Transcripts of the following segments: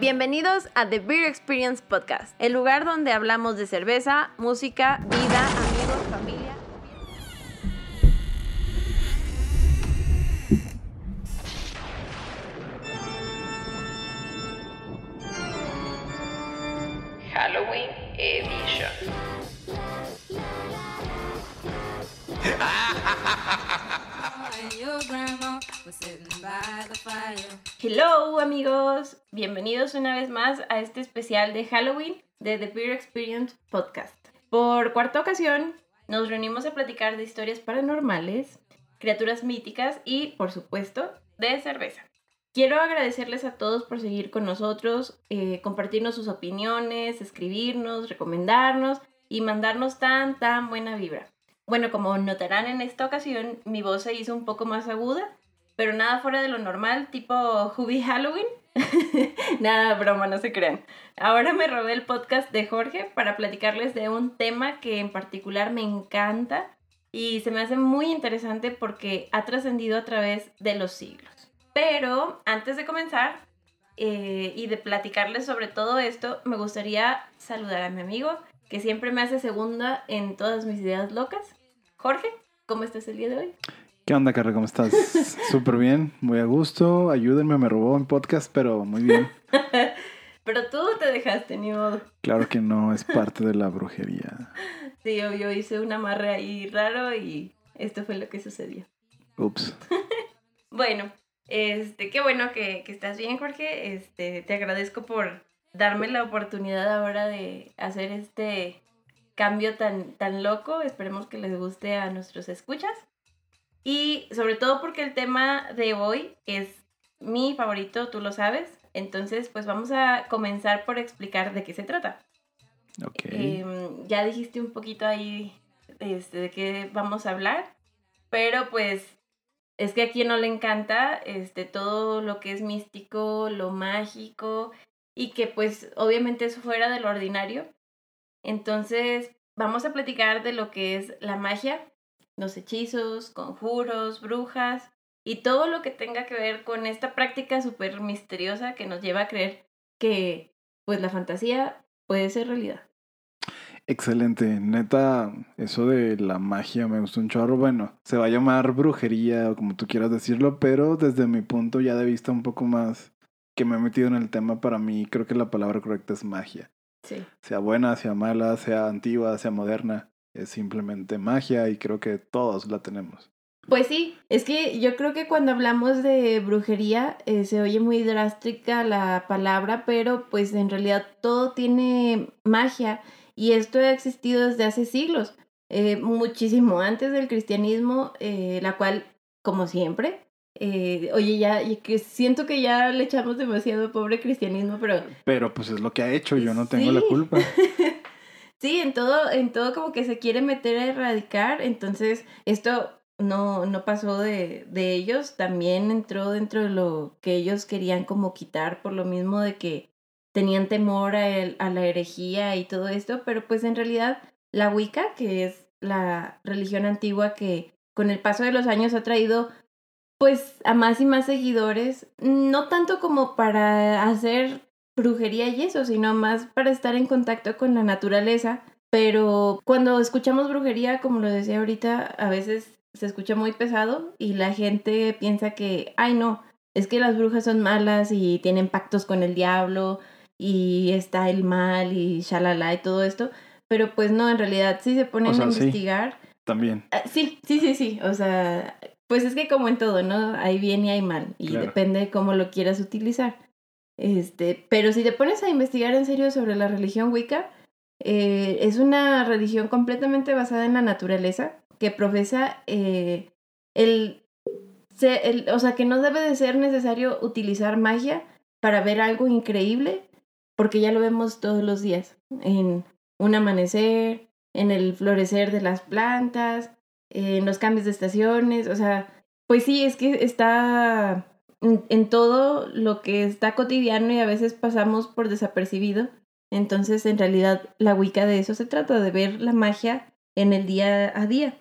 Bienvenidos a The Beer Experience Podcast, el lugar donde hablamos de cerveza, música, vida, amigos, familia. Hello amigos, bienvenidos una vez más a este especial de Halloween de The Beer Experience Podcast. Por cuarta ocasión nos reunimos a platicar de historias paranormales, criaturas míticas y, por supuesto, de cerveza. Quiero agradecerles a todos por seguir con nosotros, eh, compartirnos sus opiniones, escribirnos, recomendarnos y mandarnos tan, tan buena vibra. Bueno, como notarán en esta ocasión, mi voz se hizo un poco más aguda, pero nada fuera de lo normal, tipo Hubie Halloween. nada, broma, no se crean. Ahora me robé el podcast de Jorge para platicarles de un tema que en particular me encanta y se me hace muy interesante porque ha trascendido a través de los siglos. Pero antes de comenzar eh, y de platicarles sobre todo esto, me gustaría saludar a mi amigo que siempre me hace segunda en todas mis ideas locas. Jorge, ¿cómo estás el día de hoy? ¿Qué onda, Carla? ¿Cómo estás? Súper bien, muy a gusto. Ayúdenme, me robó un podcast, pero muy bien. pero tú te dejaste, ni modo. Claro que no, es parte de la brujería. Sí, yo hice un amarre ahí raro y esto fue lo que sucedió. Ups. bueno, este, qué bueno que, que estás bien, Jorge. Este, te agradezco por darme la oportunidad ahora de hacer este cambio tan, tan loco. Esperemos que les guste a nuestros escuchas. Y sobre todo porque el tema de hoy es mi favorito, tú lo sabes. Entonces, pues vamos a comenzar por explicar de qué se trata. Ok. Em, ya dijiste un poquito ahí este, de qué vamos a hablar, pero pues es que a quien no le encanta este, todo lo que es místico, lo mágico, y que pues obviamente es fuera de lo ordinario. Entonces, vamos a platicar de lo que es la magia, los hechizos, conjuros, brujas y todo lo que tenga que ver con esta práctica súper misteriosa que nos lleva a creer que pues la fantasía puede ser realidad. Excelente, neta, eso de la magia me gustó un chorro. Bueno, se va a llamar brujería o como tú quieras decirlo, pero desde mi punto ya de vista un poco más que me he metido en el tema, para mí creo que la palabra correcta es magia. Sí. Sea buena, sea mala, sea antigua, sea moderna, es simplemente magia y creo que todos la tenemos. Pues sí, es que yo creo que cuando hablamos de brujería eh, se oye muy drástica la palabra, pero pues en realidad todo tiene magia y esto ha existido desde hace siglos, eh, muchísimo antes del cristianismo, eh, la cual, como siempre, eh, oye, ya, que siento que ya le echamos demasiado pobre cristianismo, pero... Pero pues es lo que ha hecho, yo no tengo la culpa. sí, en todo, en todo como que se quiere meter a erradicar, entonces esto no, no pasó de, de ellos, también entró dentro de lo que ellos querían como quitar por lo mismo de que tenían temor a, el, a la herejía y todo esto, pero pues en realidad la Wicca, que es la religión antigua que con el paso de los años ha traído pues a más y más seguidores, no tanto como para hacer brujería y eso, sino más para estar en contacto con la naturaleza. Pero cuando escuchamos brujería, como lo decía ahorita, a veces se escucha muy pesado y la gente piensa que, ay no, es que las brujas son malas y tienen pactos con el diablo y está el mal y shalala y todo esto. Pero pues no, en realidad sí se ponen a investigar. también. Ah, sí, sí, sí, sí. O sea, pues es que como en todo, ¿no? Hay bien y hay mal. Y depende de cómo lo quieras utilizar. Este, pero si te pones a investigar en serio sobre la religión Wicca, eh, es una religión completamente basada en la naturaleza que profesa eh, el, el, o sea, que no debe de ser necesario utilizar magia para ver algo increíble, porque ya lo vemos todos los días, en un amanecer, en el florecer de las plantas, en los cambios de estaciones, o sea, pues sí, es que está en, todo lo que está cotidiano y a veces pasamos por desapercibido. Entonces, en realidad, la Wicca de eso se trata, de ver la magia en el día a día.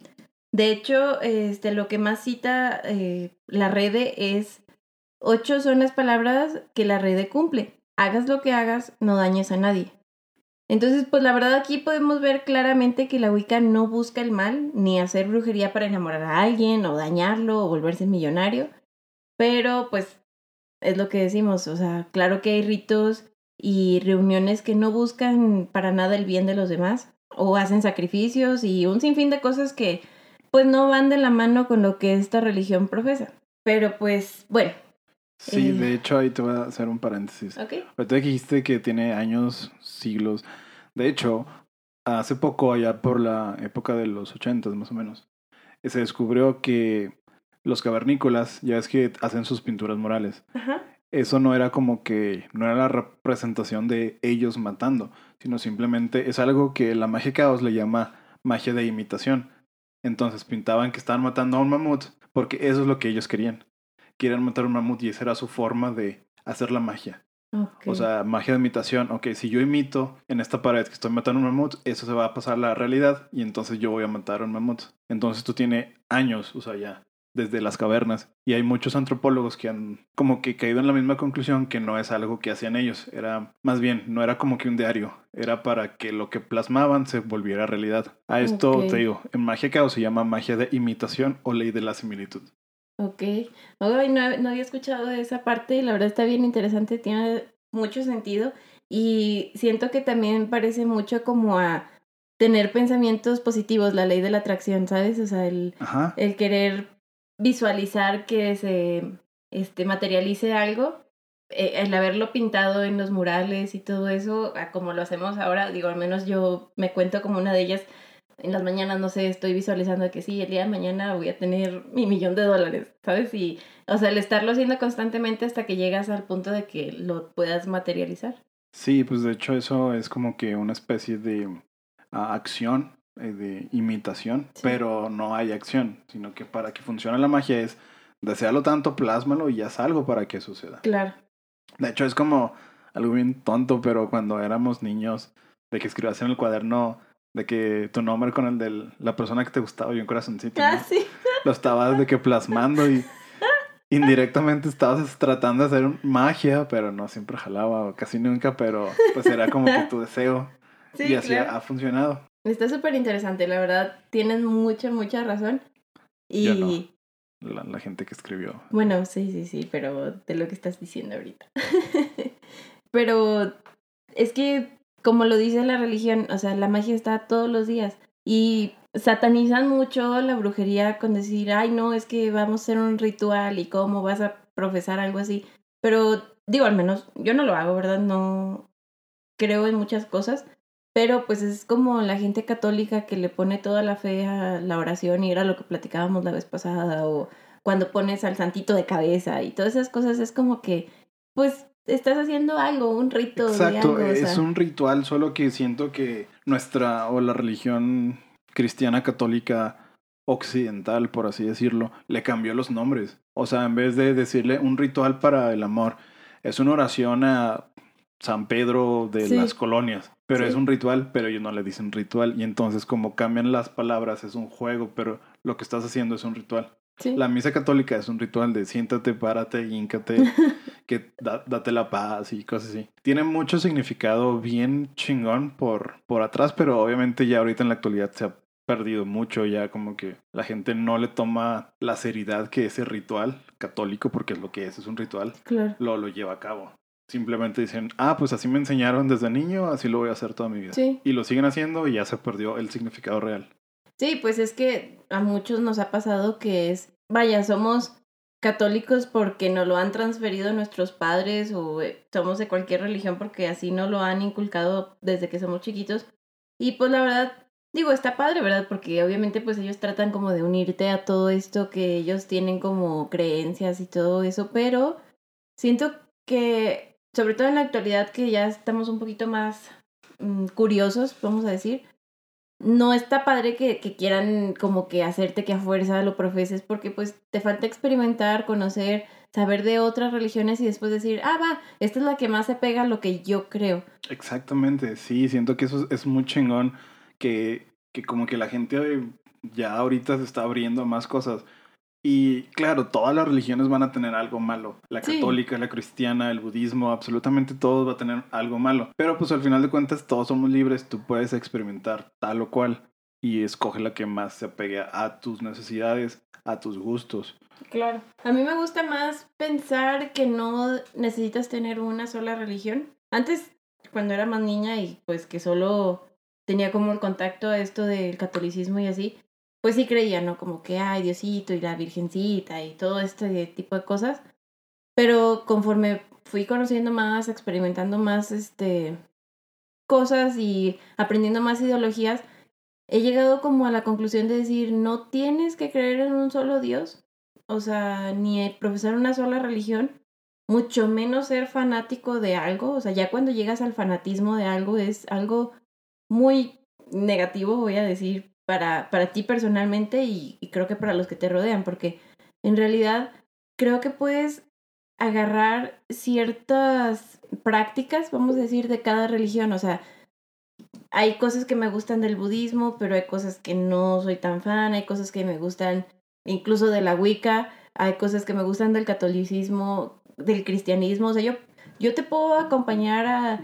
De hecho, este, lo que más cita eh, la red es ocho son las palabras que la red cumple. hagas lo que hagas, no dañes a nadie. Entonces, pues la verdad aquí podemos ver claramente que la Wicca no busca el mal, ni hacer brujería para enamorar a alguien, o dañarlo, o volverse millonario. Pero, pues, es lo que decimos, o sea, claro que hay ritos y reuniones que no buscan para nada el bien de los demás, o hacen sacrificios y un sinfín de cosas que, pues, no van de la mano con lo que esta religión profesa. Pero, pues, bueno. Sí, Eh. de hecho ahí te voy a hacer un paréntesis. Ok. Ahorita dijiste que tiene años, siglos. De hecho, hace poco, allá por la época de los ochentas más o menos, se descubrió que los cavernícolas, ya es que hacen sus pinturas murales, Ajá. eso no era como que, no era la representación de ellos matando, sino simplemente es algo que la magia caos le llama magia de imitación. Entonces pintaban que estaban matando a un mamut porque eso es lo que ellos querían. Quieren matar a un mamut y esa era su forma de hacer la magia. O sea, magia de imitación. Ok, si yo imito en esta pared que estoy matando a un mamut, eso se va a pasar a la realidad y entonces yo voy a matar a un mamut. Entonces esto tiene años, o sea, ya desde las cavernas. Y hay muchos antropólogos que han como que caído en la misma conclusión que no es algo que hacían ellos. Era más bien, no era como que un diario. Era para que lo que plasmaban se volviera realidad. A esto te digo, en magia caos se llama magia de imitación o ley de la similitud. Ok. Ay, no, no había escuchado de esa parte y la verdad está bien interesante, tiene mucho sentido y siento que también parece mucho como a tener pensamientos positivos, la ley de la atracción, ¿sabes? O sea, el, el querer visualizar que se este, materialice algo, eh, el haberlo pintado en los murales y todo eso, como lo hacemos ahora, digo, al menos yo me cuento como una de ellas. En las mañanas, no sé, estoy visualizando que sí, el día de mañana voy a tener mi millón de dólares, ¿sabes? Y, o sea, el estarlo haciendo constantemente hasta que llegas al punto de que lo puedas materializar. Sí, pues de hecho eso es como que una especie de ah, acción, de imitación, Sí. pero no hay acción, sino que para que funcione la magia es desearlo tanto, plásmalo y haz algo para que suceda. Claro. De hecho es como algo bien tonto, pero cuando éramos niños, de que escribías en el cuaderno de que tu nombre con el de la persona que te gustaba y un corazoncito, Ah, ¿no? sí. lo estabas de que plasmando y indirectamente estabas tratando de hacer magia, pero no siempre jalaba, o casi nunca, pero pues era como que tu deseo Sí, y así claro. ha funcionado. Está súper interesante, la verdad, tienes mucha, mucha razón. Y Yo no. La, la gente que escribió. bueno, sí, sí, sí, pero de lo que estás diciendo ahorita. pero es que, como lo dice la religión, o sea, la magia está todos los días. Y satanizan mucho la brujería con decir, ay, no, es que vamos a hacer un ritual y cómo vas a profesar algo así. Pero digo, al menos yo no lo hago, ¿verdad? No creo en muchas cosas. Pero pues es como la gente católica que le pone toda la fe a la oración y era lo que platicábamos la vez pasada o cuando pones al santito de cabeza y todas esas cosas es como que pues estás haciendo algo, un rito Exacto, algo. o es sea. un ritual, solo que siento que nuestra o la religión cristiana católica occidental, por así decirlo, le cambió los nombres. O sea, en vez de decirle un ritual para el amor, es una oración a San Pedro de Sí. las colonias, pero Sí. es un ritual, pero ellos no le dicen ritual y entonces como cambian las palabras es un juego, pero lo que estás haciendo es un ritual. Sí. La misa católica es un ritual de siéntate, párate, híncate, que da- date la paz y cosas así. Tiene mucho significado bien chingón por, por atrás, pero obviamente ya ahorita en la actualidad se ha perdido mucho, ya como que la gente no le toma la seriedad que ese ritual católico, porque es lo que es, es un ritual, Claro. lo, lo lleva a cabo. Simplemente dicen, ah, pues así me enseñaron desde niño, así lo voy a hacer toda mi vida. Sí. Y lo siguen haciendo y ya se perdió el significado real. Sí, pues es que a muchos nos ha pasado que es, vaya, somos católicos porque nos lo han transferido nuestros padres o eh, somos de cualquier religión porque así nos lo han inculcado desde que somos chiquitos. Y pues la verdad, digo, está padre, ¿verdad? Porque obviamente pues ellos tratan como de unirte a todo esto que ellos tienen como creencias y todo eso, pero siento que, sobre todo en la actualidad que ya estamos un poquito más mm, curiosos, vamos a decir, no está padre que, quieran como que hacerte que a fuerza lo profeses porque pues te falta experimentar, conocer, saber de otras religiones y después decir, ah, va, esta es la que más se pega a lo que yo creo. Exactamente, sí, siento que eso es, es muy chingón, que, que como que la gente ya ahorita se está abriendo a más cosas. Y claro, todas las religiones van a tener algo malo. La Sí. católica, la cristiana, el budismo, absolutamente todos va a tener algo malo. Pero pues al final de cuentas todos somos libres, tú puedes experimentar tal o cual y escoge la que más se apegue a tus necesidades, a tus gustos. Claro. A mí me gusta más pensar que no necesitas tener una sola religión. Antes, cuando era más niña y pues que solo tenía como el contacto a esto del catolicismo y así, pues sí creía, ¿no? Como que, ay, Diosito y la Virgencita y todo este tipo de cosas. Pero conforme fui conociendo más, experimentando más, este, cosas y aprendiendo más ideologías, he llegado como a la conclusión de decir, no tienes que creer en un solo Dios, o sea, ni profesar una sola religión, mucho menos ser fanático de algo, o sea, ya cuando llegas al fanatismo de algo es algo muy negativo, voy a decir, para, para ti personalmente y, creo que para los que te rodean, porque en realidad creo que puedes agarrar ciertas prácticas, vamos a decir, de cada religión, o sea, hay cosas que me gustan del budismo, pero hay cosas que no soy tan fan, hay cosas que me gustan incluso de la Wicca, hay cosas que me gustan del catolicismo, del cristianismo, o sea, yo, yo te puedo acompañar a,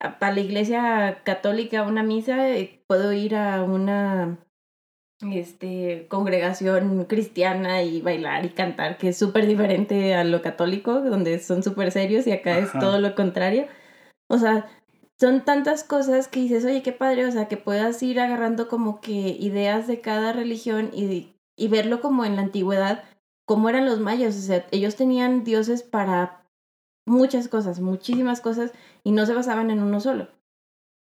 a, a la iglesia católica una misa, eh, puedo ir a una este, congregación cristiana y bailar y cantar, que es súper diferente a lo católico, donde son súper serios y acá es todo lo contrario. O sea, son tantas cosas que dices, oye, qué padre, o sea, que puedas ir agarrando como que ideas de cada religión y, y verlo como en la antigüedad, como eran los mayas, o sea, ellos tenían dioses para muchas cosas, muchísimas cosas, y no se basaban en uno solo.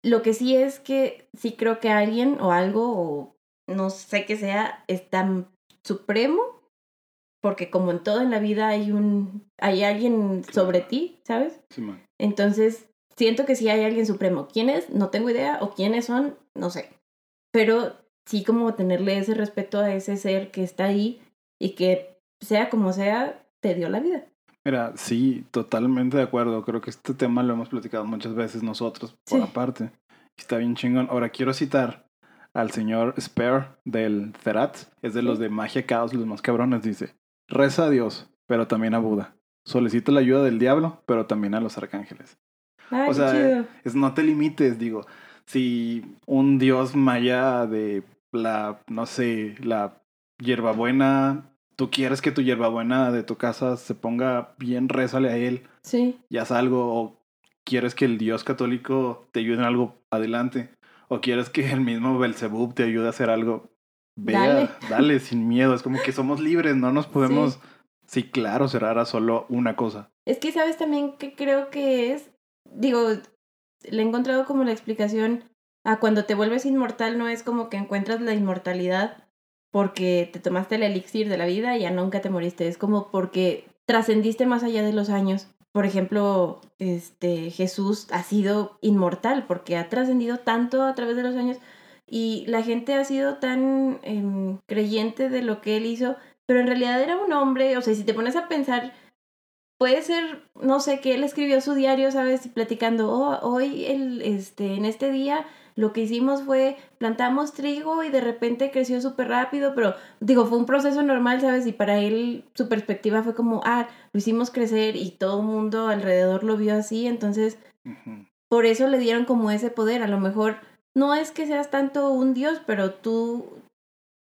Lo que sí es que sí creo que alguien o algo, o no sé qué sea, es tan supremo, porque como en todo en la vida hay un, hay alguien sobre ti, ¿sabes? Entonces, siento que sí hay alguien supremo. ¿Quién es? No tengo idea. ¿O quiénes son? No sé. Pero sí como tenerle ese respeto a ese ser que está ahí y que sea como sea, te dio la vida. Mira, sí, totalmente de acuerdo. Creo que este tema lo hemos platicado muchas veces nosotros por Sí. aparte. Está bien chingón. Ahora quiero citar al señor Spare del Zerat. Es de los de Magia Caos, los más cabrones. Dice, reza a Dios, pero también a Buda. Solicita la ayuda del diablo, pero también a los arcángeles. Ay, O sea, chido. Es no te limites, digo. Si un dios maya de la, no sé, la hierbabuena, tú quieres que tu hierbabuena de tu casa se ponga bien, rézale a él, Sí, ya haz algo, o quieres que el dios católico te ayude en algo, adelante. O quieres que el mismo Belzebub te ayude a hacer algo, vea, Dale. dale, sin miedo. Es como que somos libres, no nos podemos, sí, claro, cerrar a solo una cosa. Es que sabes también que creo que es, digo, le he encontrado como la explicación a cuando te vuelves inmortal no es como que encuentras la inmortalidad porque te tomaste el elixir de la vida y ya nunca te moriste, es como porque trascendiste más allá de los años. Por ejemplo, este Jesús ha sido inmortal porque ha trascendido tanto a través de los años y la gente ha sido tan em, creyente de lo que él hizo, pero en realidad era un hombre, o sea, si te pones a pensar puede ser, no sé, que él escribió su diario, ¿sabes? Platicando, oh, hoy, el, este, en este día, lo que hicimos fue plantamos trigo y de repente creció súper rápido, pero digo, fue un proceso normal, ¿sabes? Y para él su perspectiva fue como, ah, lo hicimos crecer y todo el mundo alrededor lo vio así, entonces por eso le dieron como ese poder. A lo mejor no es que seas tanto un dios, pero tú,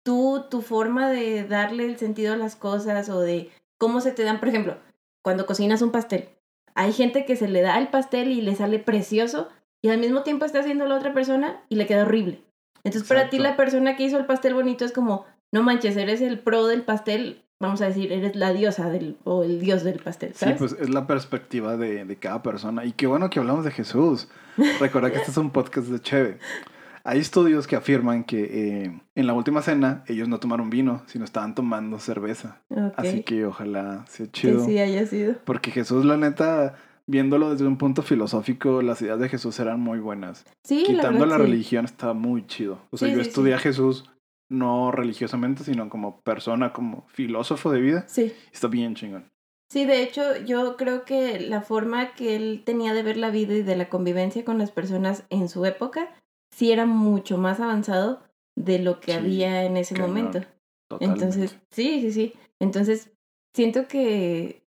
tú, tu forma de darle el sentido a las cosas o de cómo se te dan, por ejemplo, cuando cocinas un pastel. Hay gente que se le da el pastel y le sale precioso y al mismo tiempo está haciendo la otra persona y le queda horrible. Entonces para ti Exacto. la persona que hizo el pastel bonito es como, no manches, eres el pro del pastel, vamos a decir, eres la diosa del, o el dios del pastel, Sí, ¿sabes? pues es la perspectiva de, de cada persona. Y qué bueno que hablamos de Jesús. Recuerda que este es un podcast de Cheve. Hay estudios que afirman que eh, en la última cena ellos no tomaron vino, sino estaban tomando cerveza. Ok. Así que ojalá sea que chido. sí haya sido. Porque Jesús, la neta, viéndolo desde un punto filosófico, las ideas de Jesús eran muy buenas. Sí, Quitando la, verdad, sí. religión está muy chido. O sea, Sí, yo sí, estudié a Jesús no religiosamente, sino como persona, como filósofo de vida. Sí, Está bien chingón. sí, de hecho yo creo que la forma que él tenía de ver la vida y de la convivencia con las personas en su época sí era mucho más avanzado de lo que había en ese momento. Totalmente. Entonces, sí, sí, sí. Entonces, siento que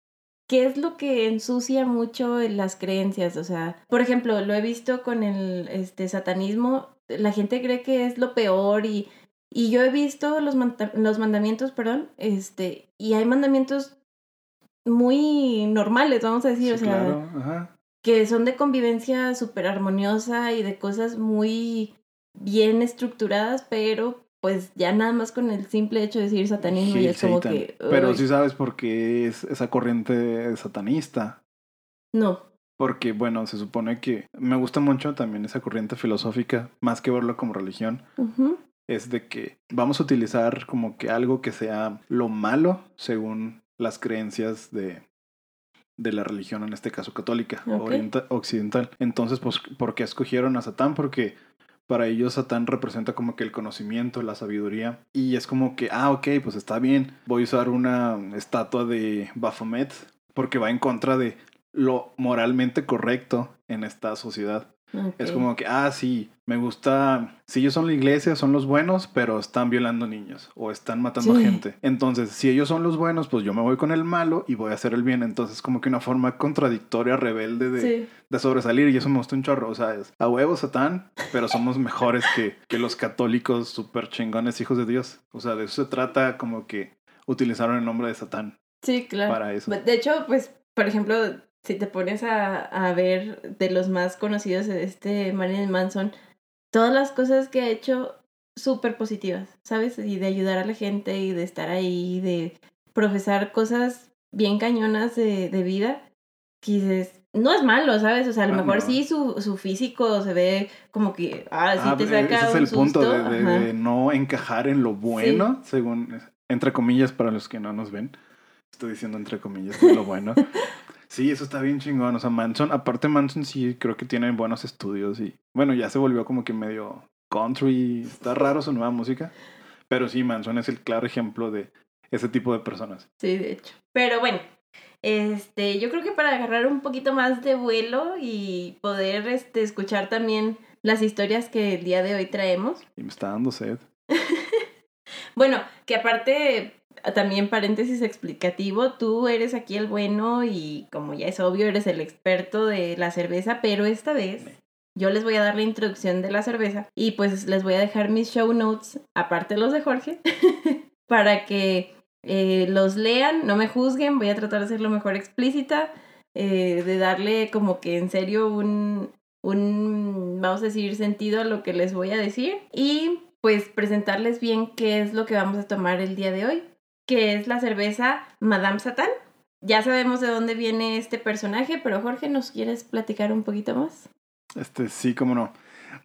¿qué es lo que ensucia mucho las creencias? O sea, por ejemplo, lo he visto con el este, satanismo, la gente cree que es lo peor y, y yo he visto los, los mandamientos, perdón, este, y hay mandamientos muy normales, vamos a decir, o sea, que son de convivencia súper armoniosa y de cosas muy bien estructuradas, pero pues ya nada más con el simple hecho de decir satanismo y es como que... Pero sí sabes por qué es esa corriente satanista. No. Porque, bueno, se supone que me gusta mucho también esa corriente filosófica, más que verlo como religión, es de que vamos a utilizar como que algo que sea lo malo según las creencias de, de la religión, en este caso católica, occidental. Entonces, pues, ¿por qué escogieron a Satán? Porque para ellos Satán representa como que el conocimiento, la sabiduría. Y es como que, ah, ok, pues está bien. Voy a usar una estatua de Baphomet porque va en contra de lo moralmente correcto en esta sociedad. Es como que, ah, sí, me gusta, si ellos son la iglesia, son los buenos, pero están violando niños o están matando gente. Entonces, si ellos son los buenos, pues yo me voy con el malo y voy a hacer el bien. Entonces, como que una forma contradictoria, rebelde de, de sobresalir y eso me gusta un chorro. O sea, es a huevo Satán, pero somos mejores que, que los católicos súper chingones hijos de Dios. O sea, de eso se trata como que utilizaron el nombre de Satán. Sí, claro. Para eso. De hecho, pues, por ejemplo, si te pones a, a ver de los más conocidos, este Marilyn Manson, todas las cosas que ha hecho súper positivas, ¿sabes? Y de ayudar a la gente y de estar ahí, de profesar cosas bien cañonas de, de vida, que dices, no es malo, ¿sabes? O sea, a lo ah, mejor sí su, su físico se ve como que, ah, sí ah, te saca Ese es el punto de, no encajar en lo bueno, según, entre comillas, para los que no nos ven. Estoy diciendo entre comillas, lo bueno. Sí, eso está bien chingón. O sea, Manson, aparte Manson sí creo que tiene buenos estudios y bueno, ya se volvió como que medio country. Está raro su nueva música. Pero sí, Manson es el claro ejemplo de ese tipo de personas. Sí, de hecho. Pero bueno, este, yo creo que para agarrar un poquito más de vuelo y poder este, escuchar también las historias que el día de hoy traemos. Y me está dando sed. bueno, que aparte también paréntesis explicativo, tú eres aquí el bueno y como ya es obvio, eres el experto de la cerveza, pero esta vez yo les voy a dar la introducción de la cerveza y pues les voy a dejar mis show notes, aparte los de Jorge, para que eh, los lean, no me juzguen, voy a tratar de ser lo mejor explícita, eh, de darle como que en serio un, un, vamos a decir, sentido a lo que les voy a decir y pues presentarles bien qué es lo que vamos a tomar el día de hoy que es la cerveza Madame Satán. Ya sabemos de dónde viene este personaje, pero Jorge, ¿nos quieres platicar un poquito más? Este, sí, cómo no.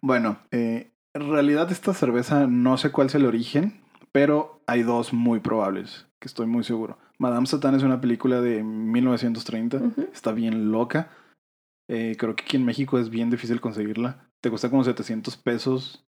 Bueno, eh, en realidad esta cerveza no sé cuál es el origen, pero hay dos muy probables, que estoy muy seguro. Madame Satán es una película de 1930, está bien loca. Eh, creo que aquí en México es bien difícil conseguirla. Te cuesta como 700 pesos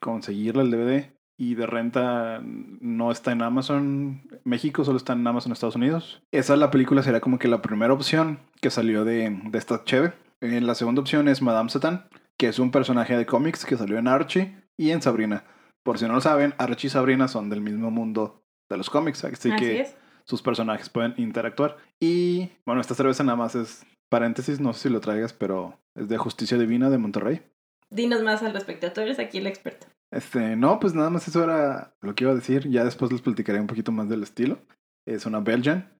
conseguirla el DVD y de renta no está en Amazon México, solo está en Amazon Estados Unidos. Esa la película sería como que la primera opción que salió de, de esta cheve. Eh, la segunda opción es Madame Satan, que es un personaje de cómics que salió en Archie y en Sabrina. Por si no lo saben, Archie y Sabrina son del mismo mundo de los cómics, así, que sus personajes pueden interactuar. Y bueno, esta cerveza nada más es paréntesis, no sé si lo traigas, pero es de Justicia Divina de Monterrey. Dinos más al respecto, tú eres aquí el experto. Este, no, pues nada más eso era lo que iba a decir. Ya después les platicaré un poquito más del estilo. Es una Belgian.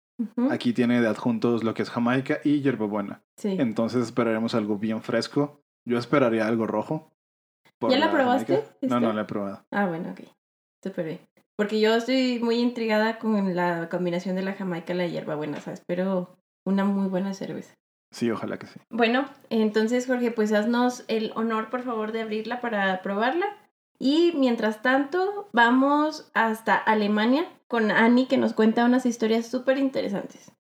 Aquí tiene de adjuntos lo que es Jamaica y hierbabuena. Sí. Entonces esperaremos algo bien fresco. Yo esperaría algo rojo. ¿Ya la, probaste? No, no la he probado. Ah, bueno, ok. Súper bien. Porque yo estoy muy intrigada con la combinación de la Jamaica y la hierbabuena, ¿sabes? Pero una muy buena cerveza. Sí, ojalá que sí. Bueno, entonces Jorge, pues haznos el honor, por favor, de abrirla para probarla. Y mientras tanto, vamos hasta Alemania con Annie que nos cuenta unas historias súper interesantes.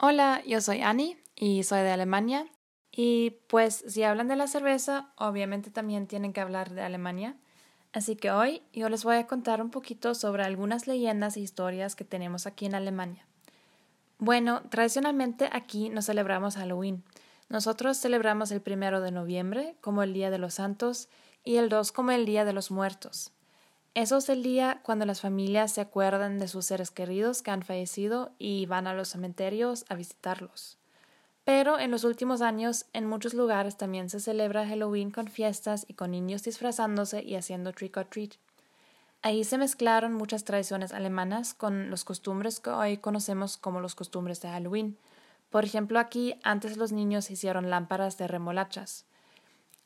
Hola, yo soy Annie y soy de Alemania. Y pues si hablan de la cerveza, obviamente también tienen que hablar de Alemania. Así que hoy yo les voy a contar un poquito sobre algunas leyendas e historias que tenemos aquí en Alemania. Bueno, tradicionalmente aquí no celebramos Halloween nosotros celebramos el primero de noviembre como el Día de los Santos y el 2 como el Día de los Muertos. Eso es el día cuando las familias se acuerdan de sus seres queridos que han fallecido y van a los cementerios a visitarlos. Pero en los últimos años en muchos lugares también se celebra Halloween con fiestas y con niños disfrazándose y haciendo trick or treat. Ahí se mezclaron muchas tradiciones alemanas con los costumbres que hoy conocemos como los costumbres de Halloween. Por ejemplo, aquí antes los niños hicieron lámparas de remolachas.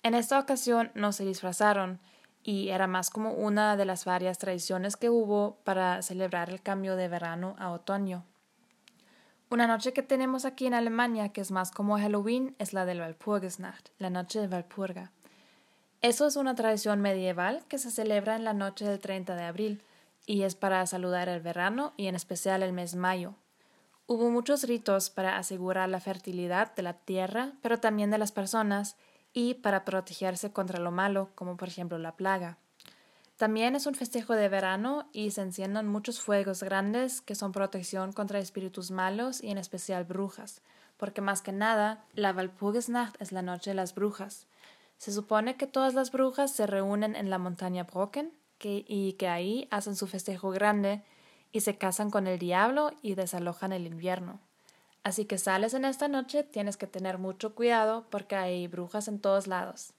En esta ocasión no se disfrazaron, y era más como una de las varias tradiciones que hubo para celebrar el cambio de verano a otoño. Una noche que tenemos aquí en Alemania, que es más como Halloween, es la del Walpurgisnacht, la noche de Walpurga. Eso es una tradición medieval que se celebra en la noche del 30 de abril y es para saludar el verano y en especial el mes mayo. Hubo muchos ritos para asegurar la fertilidad de la tierra, pero también de las personas, y para protegerse contra lo malo, como por ejemplo la plaga. También es un festejo de verano y se encienden muchos fuegos grandes que son protección contra espíritus malos y en especial brujas, porque más que nada la Walpurgisnacht es la noche de las brujas. Se supone que todas las brujas se reúnen en la montaña Brocken y que ahí hacen su festejo grande y se casan con el diablo y desalojan el invierno. Así que sales en esta noche, tienes que tener mucho cuidado porque hay brujas en todos lados.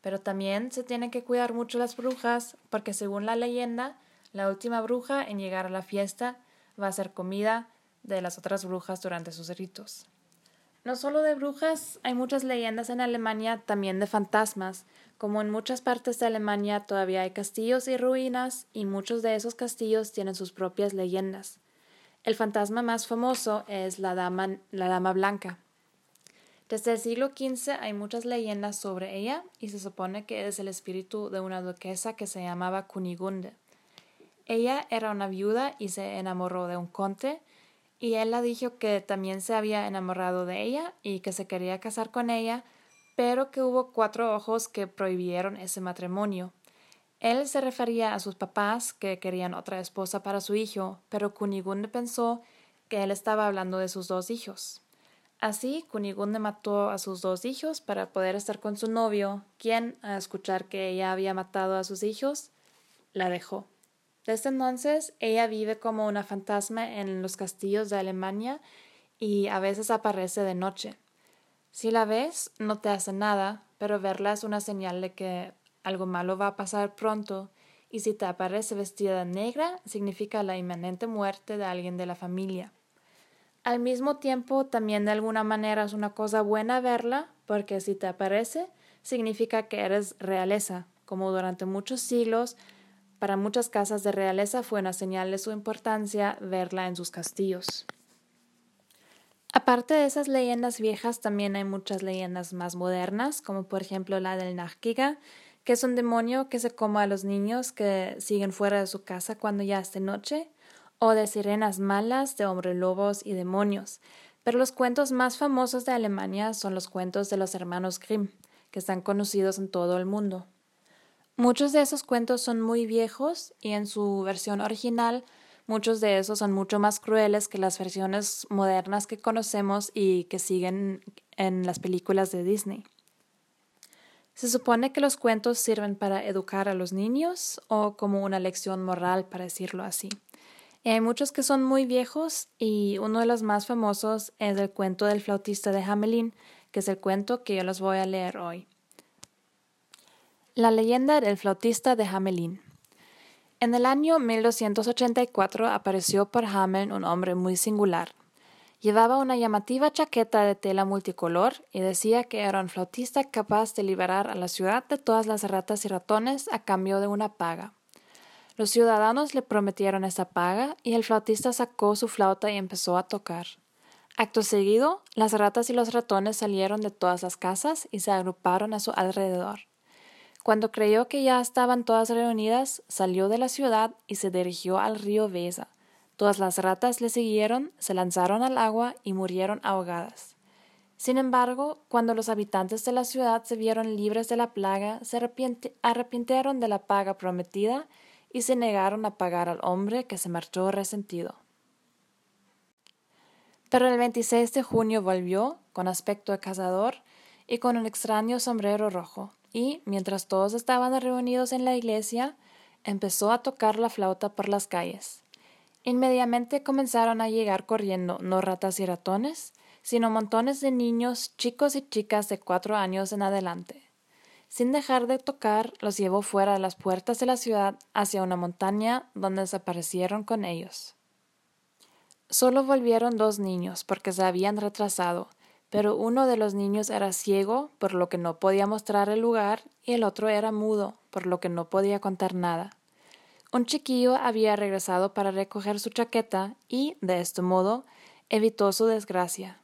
Pero también se tienen que cuidar mucho las brujas porque según la leyenda, la última bruja en llegar a la fiesta va a ser comida de las otras brujas durante sus ritos. No solo de brujas, hay muchas leyendas en Alemania también de fantasmas. Como en muchas partes de Alemania todavía hay castillos y ruinas y muchos de esos castillos tienen sus propias leyendas. El fantasma más famoso es la dama, la dama blanca. Desde el siglo XV hay muchas leyendas sobre ella y se supone que es el espíritu de una duquesa que se llamaba Kunigunde. Ella era una viuda y se enamoró de un conde y él la dijo que también se había enamorado de ella y que se quería casar con ella, pero que hubo cuatro ojos que prohibieron ese matrimonio. Él se refería a sus papás que querían otra esposa para su hijo, pero Kunigunde pensó que él estaba hablando de sus dos hijos. Así, Kunigunde mató a sus dos hijos para poder estar con su novio, quien, al escuchar que ella había matado a sus hijos, la dejó. Desde entonces, ella vive como una fantasma en los castillos de Alemania y a veces aparece de noche. Si la ves, no te hace nada, pero verla es una señal de que algo malo va a pasar pronto, y si te aparece vestida negra, significa la inminente muerte de alguien de la familia. Al mismo tiempo, también de alguna manera es una cosa buena verla, porque si te aparece, significa que eres realeza, como durante muchos siglos, para muchas casas de realeza fue una señal de su importancia verla en sus castillos. Aparte de esas leyendas viejas, también hay muchas leyendas más modernas, como por ejemplo la del Nachkiga, que es un demonio que se come a los niños que siguen fuera de su casa cuando ya es de noche, o de sirenas malas, de hombres lobos y demonios. Pero los cuentos más famosos de Alemania son los cuentos de los hermanos Grimm, que están conocidos en todo el mundo. Muchos de esos cuentos son muy viejos y en su versión original muchos de esos son mucho más crueles que las versiones modernas que conocemos y que siguen en las películas de Disney. Se supone que los cuentos sirven para educar a los niños o como una lección moral, para decirlo así. hay muchos que son muy viejos y uno de los más famosos es el cuento del flautista de Hamelin, que es el cuento que yo les voy a leer hoy. La leyenda del flautista de Hamelin. En el año 1284 apareció por Hamelin un hombre muy singular, Llevaba una llamativa chaqueta de tela multicolor y decía que era un flautista capaz de liberar a la ciudad de todas las ratas y ratones a cambio de una paga. Los ciudadanos le prometieron esa paga y el flautista sacó su flauta y empezó a tocar. Acto seguido, las ratas y los ratones salieron de todas las casas y se agruparon a su alrededor. Cuando creyó que ya estaban todas reunidas, salió de la ciudad y se dirigió al río Vesa, Todas las ratas le siguieron, se lanzaron al agua y murieron ahogadas. Sin embargo, cuando los habitantes de la ciudad se vieron libres de la plaga, se arrepintieron de la paga prometida y se negaron a pagar al hombre que se marchó resentido. Pero el 26 de junio volvió, con aspecto de cazador y con un extraño sombrero rojo. Y, mientras todos estaban reunidos en la iglesia, empezó a tocar la flauta por las calles. Inmediatamente comenzaron a llegar corriendo no ratas y ratones, sino montones de niños, chicos y chicas de cuatro años en adelante. Sin dejar de tocar, los llevó fuera de las puertas de la ciudad hacia una montaña donde desaparecieron con ellos. Solo volvieron dos niños porque se habían retrasado, pero uno de los niños era ciego, por lo que no podía mostrar el lugar, y el otro era mudo, por lo que no podía contar nada. Un chiquillo había regresado para recoger su chaqueta y, de este modo, evitó su desgracia.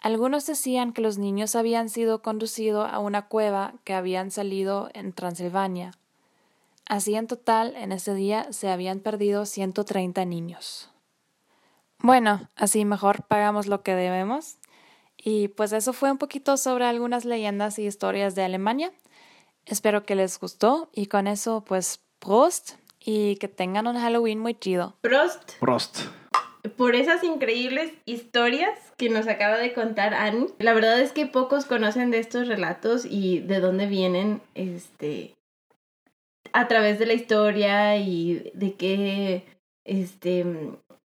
Algunos decían que los niños habían sido conducidos a una cueva que habían salido en Transilvania. Así en total, en ese día se habían perdido 130 niños. Bueno, así mejor pagamos lo que debemos. Y pues eso fue un poquito sobre algunas leyendas y historias de Alemania. Espero que les gustó y con eso pues Prost y que tengan un Halloween muy chido. Prost. Prost. Por esas increíbles historias que nos acaba de contar Annie. La verdad es que pocos conocen de estos relatos y de dónde vienen, este, a través de la historia y de qué, este,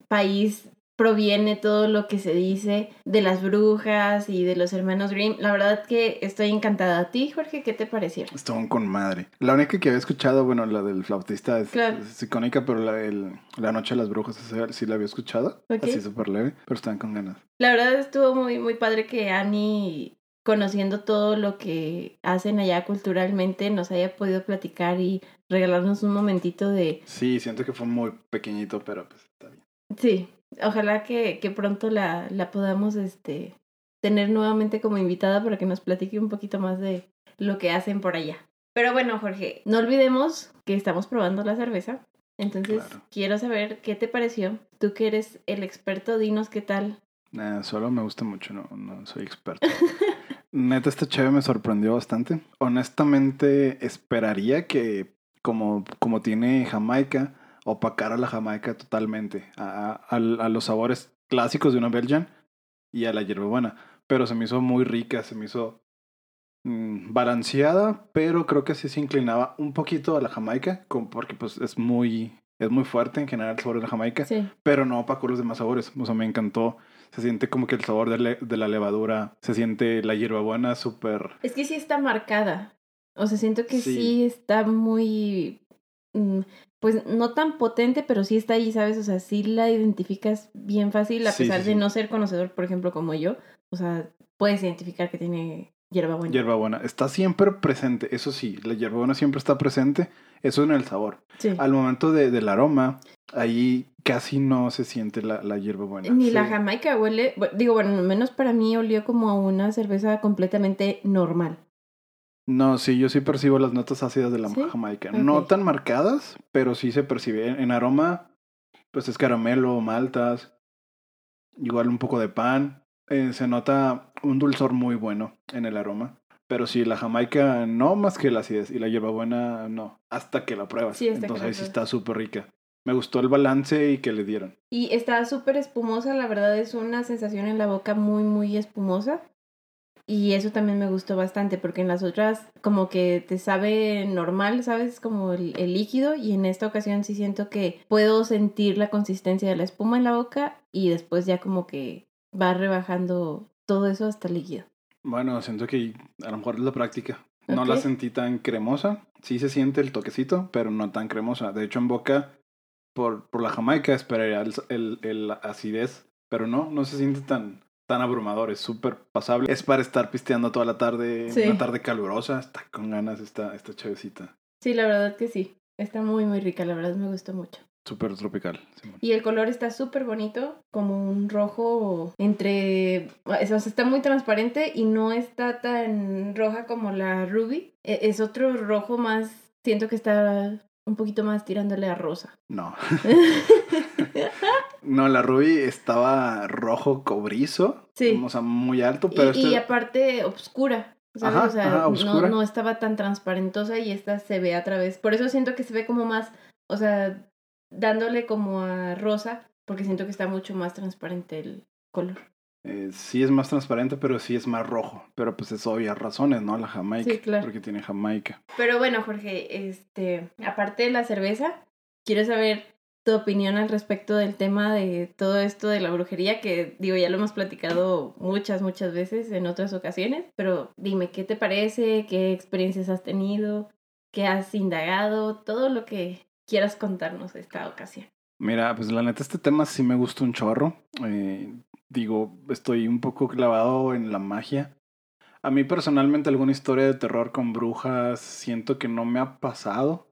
país proviene todo lo que se dice de las brujas y de los hermanos Grimm. La verdad que estoy encantada. ¿A ti, Jorge, qué te pareció? Estuvo con madre. La única que había escuchado, bueno, la del flautista es, es icónica, pero la, el, la Noche de las Brujas sí la había escuchado. Así súper leve, pero están con ganas. La verdad estuvo muy, muy padre que Annie conociendo todo lo que hacen allá culturalmente, nos haya podido platicar y regalarnos un momentito de... Sí, siento que fue muy pequeñito, pero pues está bien. Sí, ojalá que, que pronto la, la podamos este, tener nuevamente como invitada para que nos platique un poquito más de lo que hacen por allá. Pero bueno, Jorge, no olvidemos que estamos probando la cerveza. Entonces, quiero saber qué te pareció. Tú que eres el experto, dinos qué tal. solo me gusta mucho, no, no soy experto. Neta, esta chévere me sorprendió bastante. Honestamente, esperaría que, como, como tiene Jamaica, opacar a la Jamaica totalmente, a, a, los sabores clásicos de una Belgian y a la hierbabuena. Pero se me hizo muy rica, se me hizo mm, balanceada, pero creo que sí se inclinaba un poquito a la Jamaica, porque pues es muy, es muy fuerte en general el sabor de la Jamaica, pero no opacó los demás sabores. O sea, me encantó. Se siente como que el sabor de, de la levadura, se siente la hierbabuena súper... Es que sí está marcada. O sea, siento que sí, está muy... Pues no tan potente, pero sí está ahí, ¿sabes? O sea, sí la identificas bien fácil, a pesar de no ser conocedor, por ejemplo, como yo. O sea, puedes identificar que tiene hierbabuena. Hierbabuena. Está siempre presente, eso sí, la hierbabuena siempre está presente, eso en el sabor. Sí. Al momento de, del aroma, ahí casi no se siente la, la hierbabuena. Ni la jamaica huele, digo, bueno, menos para mí olió como a una cerveza completamente normal. No, sí, yo sí percibo las notas ácidas de la jamaica. No tan marcadas, pero sí se percibe. En, aroma, pues es caramelo, maltas, igual un poco de pan. Eh, se nota un dulzor muy bueno en el aroma. Pero sí, la jamaica no más que la acidez y la hierbabuena no, hasta que la pruebas. Sí, Entonces ahí sí está súper rica. Me gustó el balance y que le dieron. Y está súper espumosa, la verdad es una sensación en la boca muy, muy espumosa. Y eso también me gustó bastante porque en las otras como que te sabe normal, ¿sabes? Como el, líquido y en esta ocasión sí siento que puedo sentir la consistencia de la espuma en la boca y después ya como que va rebajando todo eso hasta el líquido. Bueno, siento que a lo mejor es la práctica. No la sentí tan cremosa. Sí se siente el toquecito, pero no tan cremosa. De hecho, en boca, por, por la jamaica esperaría el, el, el acidez, pero no, no se siente tan, tan abrumador, es súper pasable. Es para estar pisteando toda la tarde, una tarde calurosa, está con ganas esta, esta chavecita. Sí, la verdad que sí. Está muy, muy rica, la verdad me gustó mucho. Súper tropical. Y el color está súper bonito, como un rojo entre... O sea, está muy transparente y no está tan roja como la Ruby. E, es otro rojo más... Siento que está un poquito más tirándole a rosa. No. no, la Ruby estaba rojo cobrizo. Sí. O sea, muy alto, pero. Y, este aparte, oscura. ¿sabes? o sea, no, no estaba tan transparentosa y esta se ve a través. Por eso siento que se ve como más. O sea, dándole como a rosa, porque siento que está mucho más transparente el color. Eh, sí es más transparente, pero sí es más rojo. Pero pues es obvias razones, ¿no? La Jamaica. Sí, claro. Porque tiene Jamaica. Pero bueno, Jorge, este, aparte de la cerveza, quiero saber tu opinión al respecto del tema de todo esto de la brujería, que digo, ya lo hemos platicado muchas, muchas veces en otras ocasiones, pero dime, ¿qué te parece? ¿Qué experiencias has tenido? ¿Qué has indagado? Todo lo que quieras contarnos esta ocasión. Mira, pues la neta, este tema sí me gusta un chorro. Eh, digo, estoy un poco clavado en la magia. A mí personalmente alguna historia de terror con brujas siento que no me ha pasado.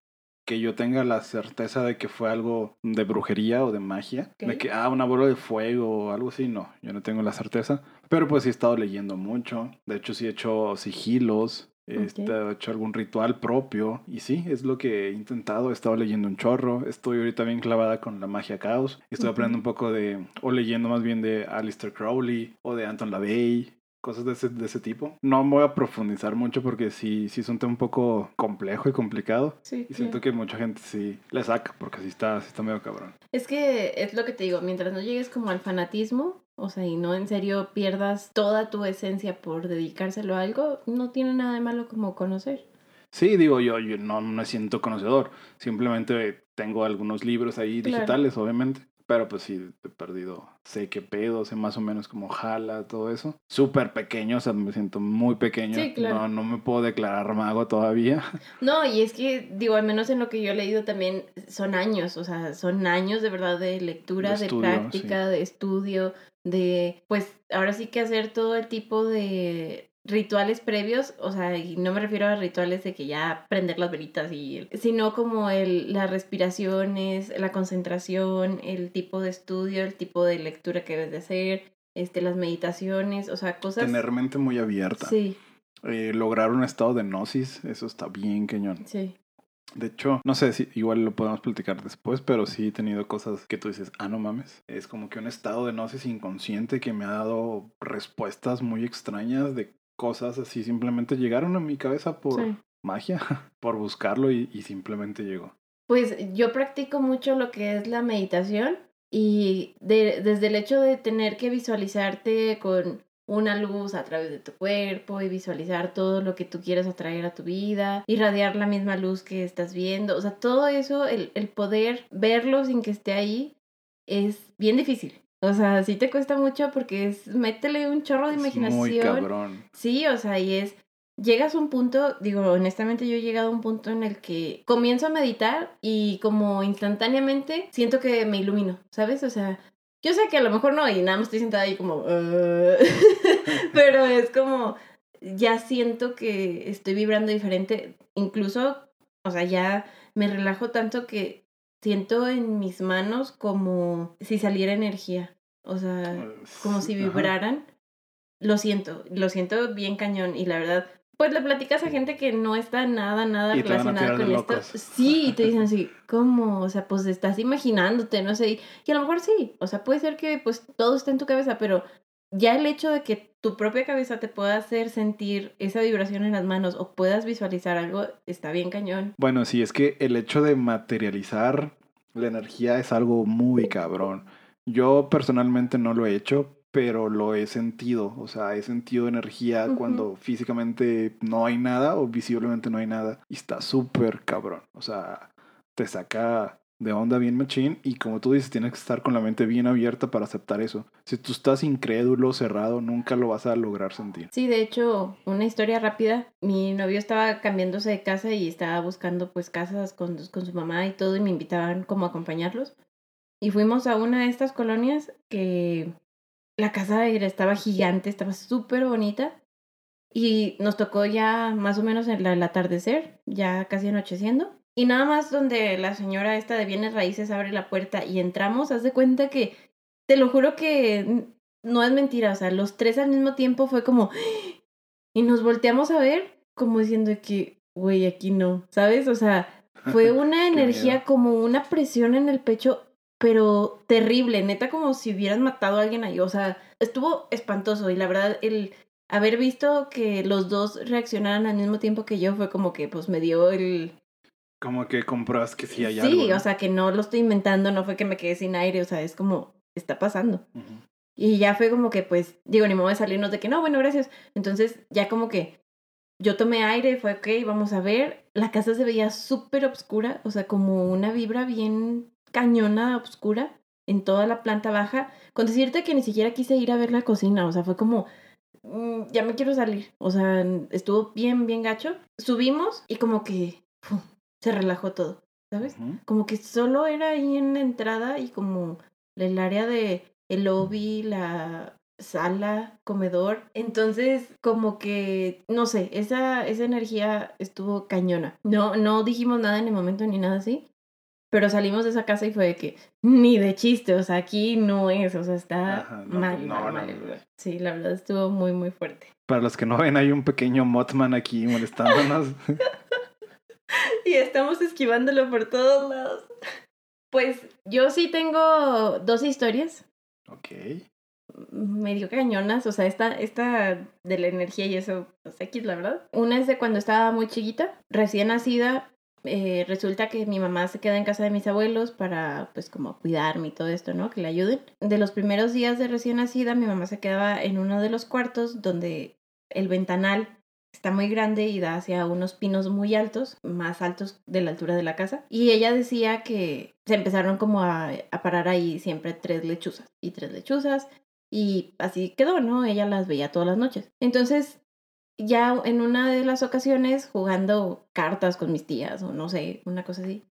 Que yo tenga la certeza de que fue algo de brujería o de magia. Ok. De que, ah, una bola de fuego o algo así, no. Yo no tengo la certeza. Pero pues sí he estado leyendo mucho. De hecho, sí he hecho sigilos. Este, he hecho algún ritual propio. Y sí, es lo que he intentado. He estado leyendo un chorro. Estoy ahorita bien clavada con la magia caos. Estoy Ujú. aprendiendo un poco de, o leyendo más bien de Alistair Crowley o de Anton LaVey. Cosas de ese, de ese tipo. No voy a profundizar mucho porque sí, sí es un tema un poco complejo y complicado. Sí, Y siento que mucha gente sí le saca porque sí está, sí está medio cabrón. Es que es lo que te digo, mientras no llegues como al fanatismo, o sea, y no en serio pierdas toda tu esencia por dedicárselo a algo, no tiene nada de malo como conocer. Sí, digo, yo, yo no me siento conocedor. Simplemente tengo algunos libros ahí Claro. digitales, obviamente. Pero pues sí, he perdido. Sé qué pedo, sé más o menos cómo jala, todo eso. Súper pequeño, o sea, me siento muy pequeño. Sí, claro. No, no me puedo declarar mago todavía. No, y es que, digo, al menos en lo que yo he leído también son años, o sea, son años de verdad de lectura, De práctica, de estudio, de, pues, ahora sí que hacer todo el tipo de rituales previos, o sea, y no me refiero a rituales de que ya prender las velitas y, sino como el, las respiraciones, la concentración, el tipo de estudio, el tipo de lectura que debes de hacer, este, las meditaciones, o sea, cosas... Tener mente muy abierta. Sí, Eh, lograr un estado de gnosis, eso está bien cañón. sí. De hecho, no sé si igual lo podemos platicar después, pero sí he tenido cosas que tú dices, ah, no mames. Es como que un estado de gnosis inconsciente que me ha dado respuestas muy extrañas de cosas así. Simplemente llegaron a mi cabeza por sí. magia, por buscarlo y, y simplemente llegó. Pues yo practico mucho lo que es la meditación y de- desde el hecho de tener que visualizarte con una luz a través de tu cuerpo y visualizar todo lo que tú quieres atraer a tu vida, irradiar la misma luz que estás viendo, o sea, todo eso, el, el poder verlo sin que esté ahí es bien difícil. O sea, sí te cuesta mucho porque es métele un chorro de Es imaginación. muy cabrón. Sí, o sea, y es, llegas a un punto, digo, honestamente yo he llegado a un punto en el que comienzo a meditar y como instantáneamente siento que me ilumino, ¿sabes? O sea, yo sé que a lo mejor no y nada más estoy sentada ahí como, "Uh", pero es como, ya siento que estoy vibrando diferente, incluso, o sea, ya me relajo tanto que siento en mis manos como si saliera energía, o sea como si Ajá. vibraran. Lo siento, lo siento bien cañón y la verdad, pues le platicas a gente que no está nada, nada Y relacionada con esto. Sí, y te dicen así, ¿cómo? O sea, pues estás imaginándote, no sé, y, a lo mejor sí, o sea, puede ser que pues todo esté en tu cabeza, pero ya el hecho de que tu propia cabeza te pueda hacer sentir esa vibración en las manos o puedas visualizar algo, está bien cañón. Bueno, sí, es que el hecho de materializar la energía es algo muy cabrón. Yo personalmente no lo he hecho, pero lo he sentido. O sea, he sentido energía cuando físicamente no hay nada o visiblemente no hay nada. Y está súper cabrón. O sea, te saca de onda bien machín y como tú dices, tienes que estar con la mente bien abierta para aceptar eso. Si tú estás incrédulo, cerrado, nunca lo vas a lograr sentir. Sí, de hecho, una historia rápida. Mi novio estaba cambiándose de casa y estaba buscando pues casas con, con su mamá y todo y me invitaban como a acompañarlos. Y fuimos a una de estas colonias que la casa estaba gigante, estaba súper bonita. Y nos tocó ya más o menos el, el atardecer, ya casi anocheciendo. Y nada más donde la señora esta de bienes raíces abre la puerta y entramos, haz de cuenta que, te lo juro que no es mentira, o sea, los tres al mismo tiempo fue como, y nos volteamos a ver como diciendo que, güey, aquí no, ¿sabes? O sea, fue una energía como una presión en el pecho, pero terrible, neta como si hubieran matado a alguien ahí, o sea, estuvo espantoso y la verdad el haber visto que los dos reaccionaran al mismo tiempo que yo fue como que pues me dio el... Como que compruebas que sí hay sí, algo. ¿no? o sea, que no lo estoy inventando, no fue que me quedé sin aire, o sea, es como, está pasando. Y ya fue como que, pues, digo, ni modo de salirnos de que no, bueno, gracias. Entonces, ya como que yo tomé aire, fue, ok, vamos a ver. La casa se veía súper oscura, o sea, como una vibra bien cañona, oscura, en toda la planta baja. Con decirte que ni siquiera quise ir a ver la cocina, o sea, fue como, mm, ya me quiero salir. O sea, estuvo bien, bien gacho. Subimos y como que. Se relajó todo, ¿sabes? Ujú. Como que solo era ahí en la entrada y como el área de el lobby, la sala, comedor. Entonces, como que, no sé, esa, esa energía estuvo cañona. No, no dijimos nada en el momento ni nada así. Pero salimos de esa casa y fue de que, ni de chiste, o sea, aquí no es, o sea, está Ajá, no, mal, no, mal, no, mal. Sí, la verdad estuvo muy, muy fuerte. Para los que no ven, hay un pequeño Mothman aquí molestándonos. Y estamos esquivándolo por todos lados. Pues yo sí tengo dos historias ok. medio cañonas, o sea, esta, esta de la energía y eso, pues X, la verdad. Una es de cuando estaba muy chiquita, recién nacida, eh, resulta que mi mamá se queda en casa de mis abuelos para, pues, como cuidarme y todo esto, ¿no? Que le ayuden. De los primeros días de recién nacida, mi mamá se quedaba en uno de los cuartos donde el ventanal está muy grande y da hacia unos pinos muy altos, más altos de la altura de la casa. Y ella decía que se empezaron como a, a parar ahí siempre tres lechuzas y tres lechuzas y así quedó, ¿no? Ella las veía todas las noches. Entonces, ya en una de las ocasiones, jugando cartas con mis tías o no sé, una cosa así,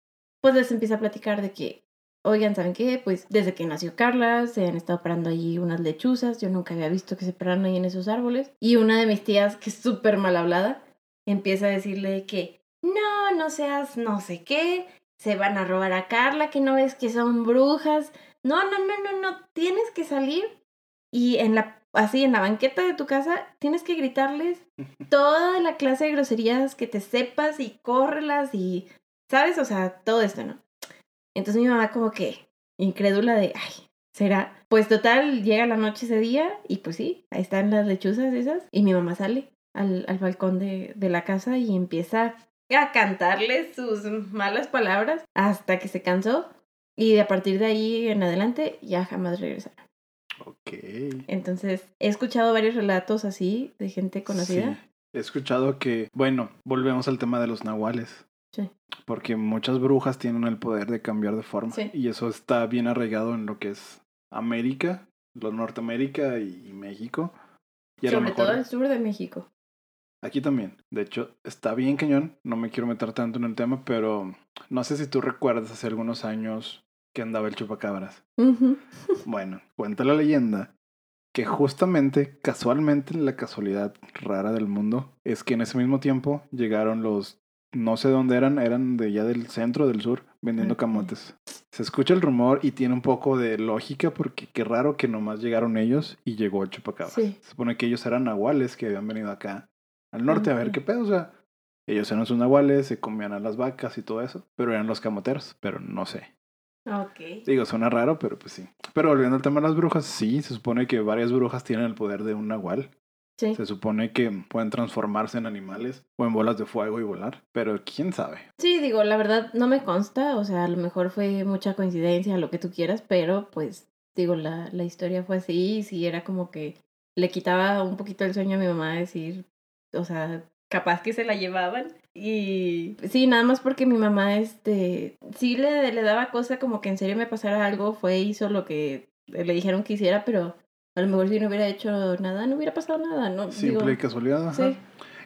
pues les empieza a platicar de que, oigan, ¿saben qué? Pues desde que nació Carla se han estado parando allí unas lechuzas, yo nunca había visto que se pararan ahí en esos árboles. Y una de mis tías, que es súper mal hablada, empieza a decirle que, no, no seas no sé qué, se van a robar a Carla, que no ves que son brujas. No, no, no, no, no, tienes que salir y en la así en la banqueta de tu casa tienes que gritarles toda la clase de groserías que te sepas y córrelas y sabes, o sea, todo esto, ¿no? Entonces mi mamá como que incrédula de, ay, será. Pues total, llega la noche ese día y pues sí, ahí están las lechuzas esas y mi mamá sale al, al balcón de, de la casa y empieza a cantarle sus malas palabras hasta que se cansó y de a partir de ahí en adelante ya jamás regresaron. Ok. Entonces, he escuchado varios relatos así de gente conocida. Sí. He escuchado que, bueno, volvemos al tema de los nahuales. Sí. Porque muchas brujas tienen el poder de cambiar de forma. Sí. Y eso está bien arraigado en lo que es América, lo Norteamérica y, y México. Y a lo Sobre mejor todo el sur de México. aquí también. De hecho, está bien cañón. No me quiero meter tanto en el tema, pero no sé si tú recuerdas hace algunos años que andaba el chupacabras. Bueno, cuenta la leyenda que justamente, casualmente, la casualidad rara del mundo, es que en ese mismo tiempo llegaron los, no sé dónde eran, eran de ya del centro, del sur, vendiendo camotes. Se escucha el rumor y tiene un poco de lógica porque qué raro que nomás llegaron ellos y llegó el chupacabras. Sí. Se supone que ellos eran nahuales que habían venido acá al norte a ver qué pedo, o sea, ellos eran sus nahuales, se comían a las vacas y todo eso, pero eran los camoteros, pero no sé. Ok. Digo, suena raro, pero pues sí. Pero volviendo al tema de las brujas, sí, se supone que varias brujas tienen el poder de un nahual. Sí. Se supone que pueden transformarse en animales o en bolas de fuego y volar. Pero quién sabe. Sí, digo, la verdad no me consta, o sea, a lo mejor fue mucha coincidencia, lo que tú quieras, pero pues, digo, la, la historia fue así, y sí era como que le quitaba un poquito el sueño a mi mamá decir, o sea, capaz que se la llevaban. Y sí, nada más porque mi mamá, este, sí le, le daba cosa como que en serio me pasara algo, fue, hizo lo que le dijeron que hiciera, pero a lo mejor si no hubiera hecho nada, no hubiera pasado nada, ¿no? Simple Digo, y casualidad. ajá. sí.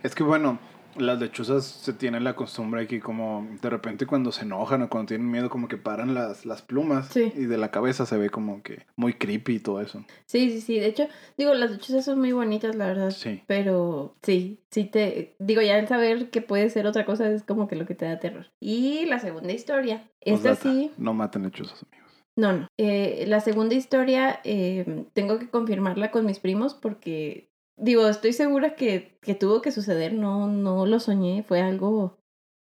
Es que bueno, las lechuzas se tienen la costumbre que como de repente cuando se enojan o cuando tienen miedo como que paran las, las plumas Sí. y de la cabeza se ve como que muy creepy y todo eso. Sí, sí, sí. De hecho, digo, las lechuzas son muy bonitas, la verdad. Sí. Pero sí, sí te... Digo, ya el saber que puede ser otra cosa es como que lo que te da terror. Y la segunda historia. Esta sí... No maten lechuzas, amigos. No, no. Eh, la segunda historia eh, tengo que confirmarla con mis primos porque, digo, estoy segura que, que tuvo que suceder. No, no lo soñé. Fue algo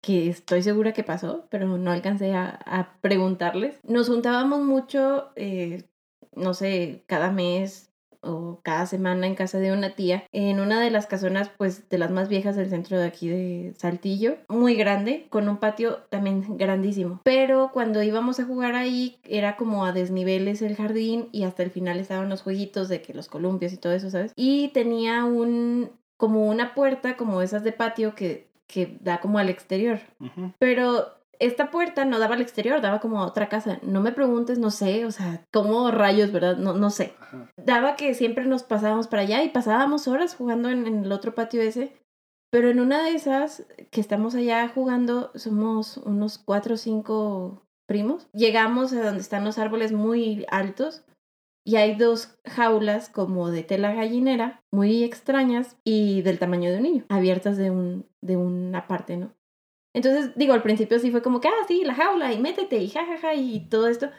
que estoy segura que pasó, pero no alcancé a, a preguntarles. Nos juntábamos mucho, eh, no sé, cada mes, o cada semana en casa de una tía, en una de las casonas pues de las más viejas del centro de aquí de Saltillo, muy grande, con un patio también grandísimo. Pero cuando íbamos a jugar ahí era como a desniveles el jardín y hasta el final estaban los jueguitos de que los columpios y todo eso, ¿sabes? Y tenía un como una puerta como esas de patio que, que da como al exterior. Pero esta puerta no daba al exterior, daba como a otra casa. No me preguntes, no sé, o sea, cómo rayos, ¿verdad? No, no sé. Ajá. Daba que siempre nos pasábamos para allá y pasábamos horas jugando en, en el otro patio ese. Pero en una de esas que estamos allá jugando, somos unos cuatro o cinco primos. Llegamos a donde están los árboles muy altos y hay dos jaulas como de tela gallinera, muy extrañas y del tamaño de un niño, abiertas de, un, de una parte, ¿no? Entonces, digo, al principio sí fue como que, ah, sí, la jaula y métete y jajaja y todo esto.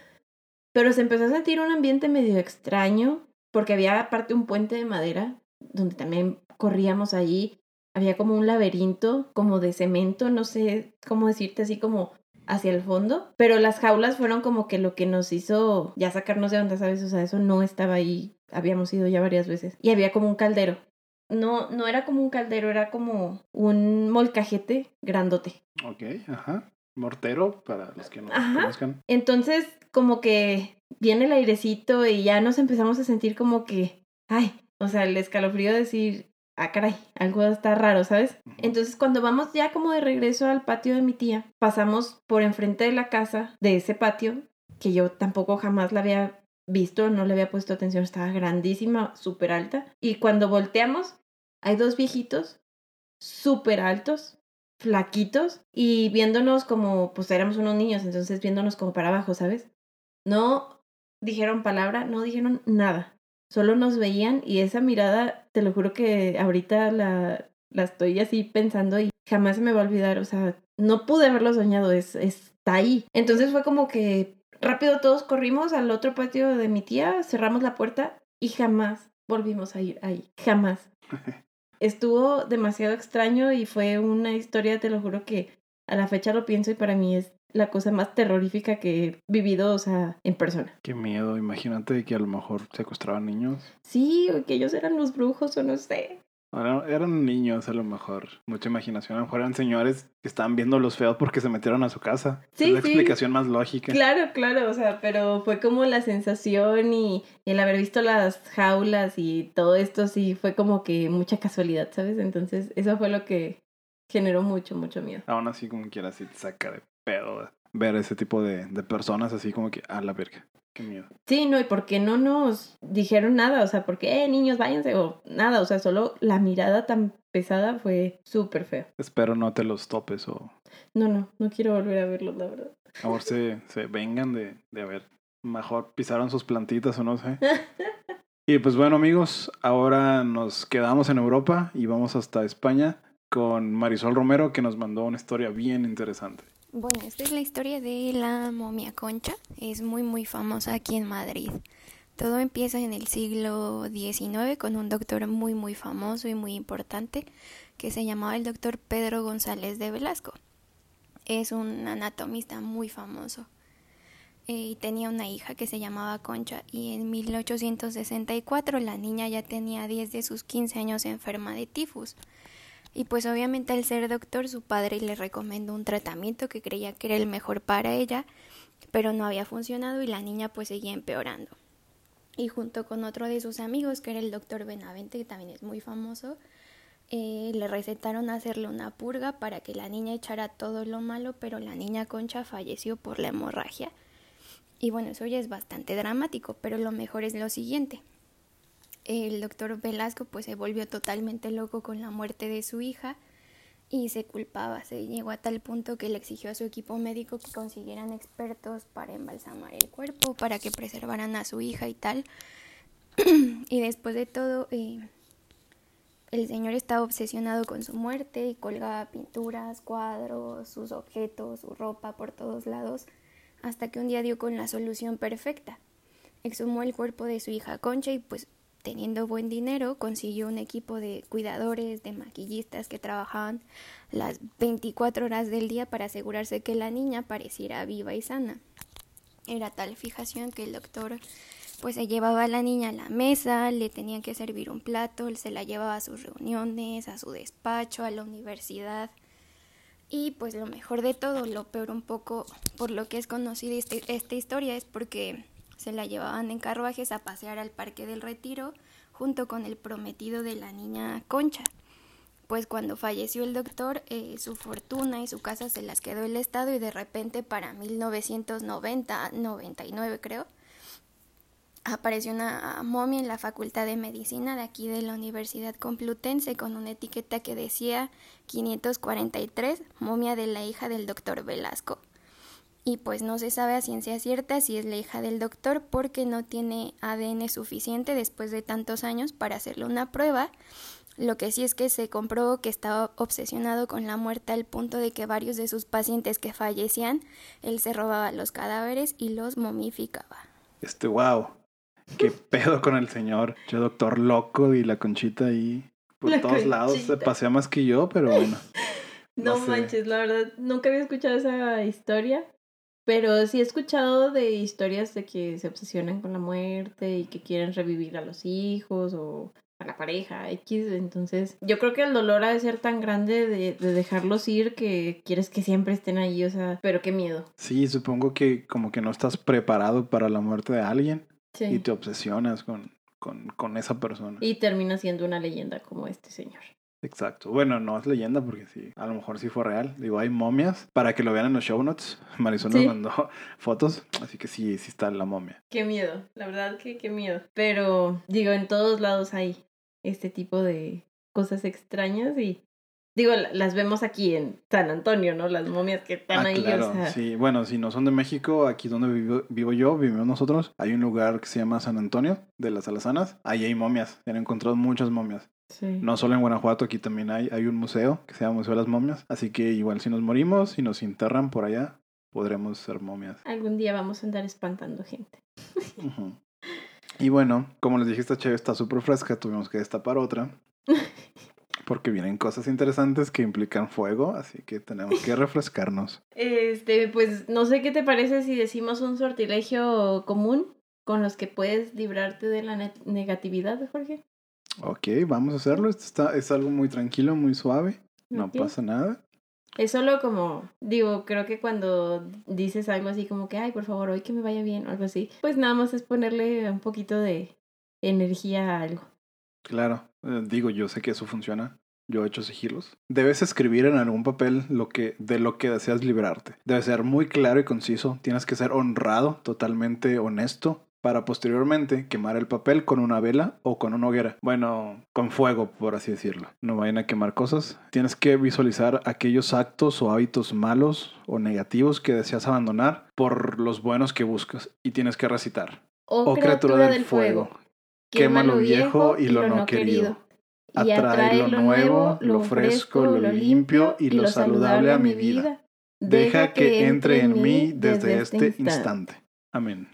Pero se empezó a sentir un ambiente medio extraño porque había aparte un puente de madera donde también corríamos allí. Había como un laberinto como de cemento, no sé cómo decirte así como hacia el fondo, pero las jaulas fueron como que lo que nos hizo ya sacarnos de onda, ¿sabes? O sea, eso no estaba ahí, habíamos ido ya varias veces. Y había como un caldero. No, no era como un caldero, era como un molcajete grandote. Ok, ajá. Mortero, para los que no Ajá. conozcan. Entonces, como que viene el airecito y ya nos empezamos a sentir como que, ay, o sea, el escalofrío de decir, ah, caray, algo está raro, ¿sabes? Entonces, cuando vamos ya como de regreso al patio de mi tía, pasamos por enfrente de la casa, de ese patio, que yo tampoco jamás la había visto, no le había puesto atención, estaba grandísima, súper alta. Y cuando volteamos, hay dos viejitos, súper altos, flaquitos, y viéndonos como, pues éramos unos niños, entonces viéndonos como para abajo, ¿sabes? No dijeron palabra, no dijeron nada. Solo nos veían y esa mirada, te lo juro que ahorita la, la estoy así pensando y jamás se me va a olvidar. O sea, no pude haberlo soñado, es, está ahí. Entonces fue como que rápido todos corrimos al otro patio de mi tía, cerramos la puerta y jamás volvimos a ir ahí. Jamás. Estuvo demasiado extraño y fue una historia, te lo juro que a la fecha lo pienso y para mí es la cosa más terrorífica que he vivido, o sea, en persona. Qué miedo, imagínate que a lo mejor secuestraban niños. Sí, o que ellos eran los brujos o no sé. Eran, eran niños a lo mejor, mucha imaginación. A lo mejor eran señores que estaban viendo los feos porque se metieron a su casa. Sí, es la sí. explicación más lógica. Claro, claro, o sea, pero fue como la sensación y el haber visto las jaulas y todo esto sí fue como que mucha casualidad, ¿sabes? Entonces eso fue lo que generó mucho, mucho miedo. Aún así, como quiera, sí te saca de pedo ver ese tipo de, de personas así como que, a la verga, qué miedo. Sí, no, y por qué no nos dijeron nada, o sea, porque, eh, niños, váyanse, o nada, o sea, solo la mirada tan pesada fue súper feo. Espero no te los topes o No, no, no quiero volver a verlos, la verdad. se, se vengan de, de haber, mejor pisaron sus plantitas o no sé. Y pues bueno amigos, ahora nos quedamos en Europa y vamos hasta España con Marisol Romero que nos mandó una historia bien interesante. Bueno, esta es la historia de la momia concha. Es muy muy famosa aquí en Madrid. Todo empieza en el siglo XIX con un doctor muy muy famoso y muy importante que se llamaba el doctor Pedro González de Velasco. Es un anatomista muy famoso. Eh, y tenía una hija que se llamaba Concha y en 1864 la niña ya tenía 10 de sus 15 años enferma de tifus. Y pues obviamente al ser doctor su padre le recomendó un tratamiento que creía que era el mejor para ella, pero no había funcionado y la niña pues seguía empeorando. Y junto con otro de sus amigos, que era el doctor Benavente, que también es muy famoso, eh, le recetaron hacerle una purga para que la niña echara todo lo malo, pero la niña Concha falleció por la hemorragia. Y bueno, eso ya es bastante dramático, pero lo mejor es lo siguiente el doctor Velasco pues se volvió totalmente loco con la muerte de su hija y se culpaba, se llegó a tal punto que le exigió a su equipo médico que consiguieran expertos para embalsamar el cuerpo, para que preservaran a su hija y tal. y después de todo, eh, el señor estaba obsesionado con su muerte y colgaba pinturas, cuadros, sus objetos, su ropa por todos lados, hasta que un día dio con la solución perfecta. Exhumó el cuerpo de su hija Concha y pues teniendo buen dinero, consiguió un equipo de cuidadores, de maquillistas que trabajaban las 24 horas del día para asegurarse que la niña pareciera viva y sana. Era tal fijación que el doctor pues se llevaba a la niña a la mesa, le tenían que servir un plato, se la llevaba a sus reuniones, a su despacho, a la universidad. Y pues lo mejor de todo, lo peor un poco por lo que es conocida este, esta historia es porque se la llevaban en carruajes a pasear al Parque del Retiro junto con el prometido de la niña Concha. Pues cuando falleció el doctor, eh, su fortuna y su casa se las quedó el Estado y de repente para 1990, 99 creo, apareció una momia en la Facultad de Medicina de aquí de la Universidad Complutense con una etiqueta que decía 543, momia de la hija del doctor Velasco. Y pues no se sabe a ciencia cierta si es la hija del doctor porque no tiene ADN suficiente después de tantos años para hacerle una prueba. Lo que sí es que se comprobó que estaba obsesionado con la muerte al punto de que varios de sus pacientes que fallecían, él se robaba los cadáveres y los momificaba. Este, wow. Qué pedo con el señor. Yo, doctor loco y la conchita ahí por La todos lados. Se pasea más que yo, pero bueno. No, No sé. manches, la verdad, nunca había escuchado esa historia. Pero sí he escuchado de historias de que se obsesionan con la muerte y que quieren revivir a los hijos o a la pareja X. Entonces, yo creo que el dolor ha de ser tan grande de, de dejarlos ir que quieres que siempre estén ahí. O sea, pero qué miedo. Sí, supongo que como que no estás preparado para la muerte de alguien Sí. y te obsesionas con, con, con esa persona. Y termina siendo una leyenda como este señor. Exacto. Bueno, no es leyenda porque sí, a lo mejor sí fue real. Digo, hay momias para que lo vean en los show notes. Marisol Sí. nos mandó fotos, así que sí, sí está la momia. Qué miedo, la verdad que qué miedo. Pero digo, en todos lados hay este tipo de cosas extrañas y digo, la- las vemos aquí en San Antonio, ¿no? Las momias que están Ah, ahí, claro, o sea, sí. Bueno, si no son de México, aquí donde vivo, vivo yo, vivimos nosotros, hay un lugar que se llama San Antonio de las Alazanas. Ahí hay momias, se han encontrado muchas momias. Sí. No solo en Guanajuato, aquí también hay, hay un museo que se llama Museo de las Momias. Así que igual si nos morimos y nos enterran por allá, podremos ser momias. Algún día vamos a andar espantando gente. Y bueno, como les dije, esta cheve está súper fresca, tuvimos que destapar otra. Porque vienen cosas interesantes que implican fuego, así que tenemos que refrescarnos. Este, pues no sé qué te parece si decimos un sortilegio común con los que puedes librarte de la ne- negatividad, Jorge. Ok, vamos a hacerlo. Esto está, es algo muy tranquilo, muy suave. No pasa nada. Es solo como, digo, creo que cuando dices algo así como que, ay, por favor, hoy que me vaya bien o algo así, pues nada más es ponerle un poquito de energía a algo. Claro, eh, digo, yo sé que eso funciona. Yo he hecho sigilos. Debes escribir en algún papel lo que, de lo que deseas librarte. Debe ser muy claro y conciso. Tienes que ser honrado, totalmente honesto, para posteriormente quemar el papel con una vela o con una hoguera. Bueno, con fuego, por así decirlo. No vayan a quemar cosas. Tienes que visualizar aquellos actos o hábitos malos o negativos que deseas abandonar por los buenos que buscas. Y tienes que recitar. O, Oh criatura del fuego, quema lo viejo y lo no querido. Y Atrae lo nuevo, lo fresco, lo limpio y lo saludable a mi vida. Deja que entre en mí desde este instante. Amén.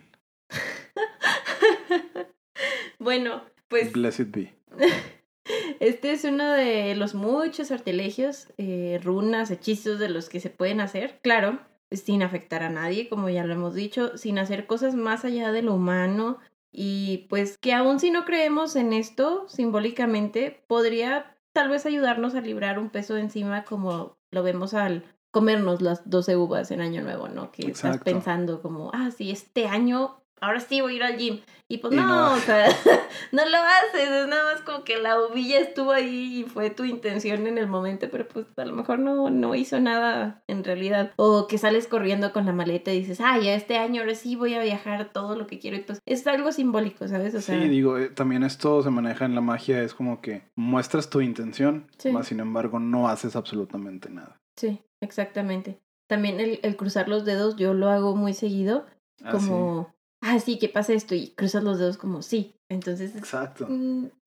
bueno, pues Blessed be. este es uno de los muchos sortilegios, eh, runas, hechizos de los que se pueden hacer. Claro, sin afectar a nadie, como ya lo hemos dicho, sin hacer cosas más allá de lo humano. Y pues que aún si no creemos en esto simbólicamente, podría tal vez ayudarnos a librar un peso de encima como lo vemos al comernos las 12 uvas en Año Nuevo, ¿no? Que estás pensando como, ah, sí, este año, ahora sí voy a ir al gym. Y pues Y no, no. o sea, no lo haces, es nada más como que la uvilla estuvo ahí y fue tu intención en el momento, pero pues a lo mejor no, no hizo nada en realidad. O que sales corriendo con la maleta y dices, ah, ya este año ahora sí voy a viajar todo lo que quiero. Y pues es algo simbólico, ¿sabes? O sea, Sí, digo, eh, también esto se maneja en la magia, es como que muestras tu intención, Sí. más sin embargo no haces absolutamente nada. sí, exactamente. También el, el cruzar los dedos, yo lo hago muy seguido, Así. como, ah, sí, que pasa esto, y cruzas los dedos como, sí. Entonces es Exacto.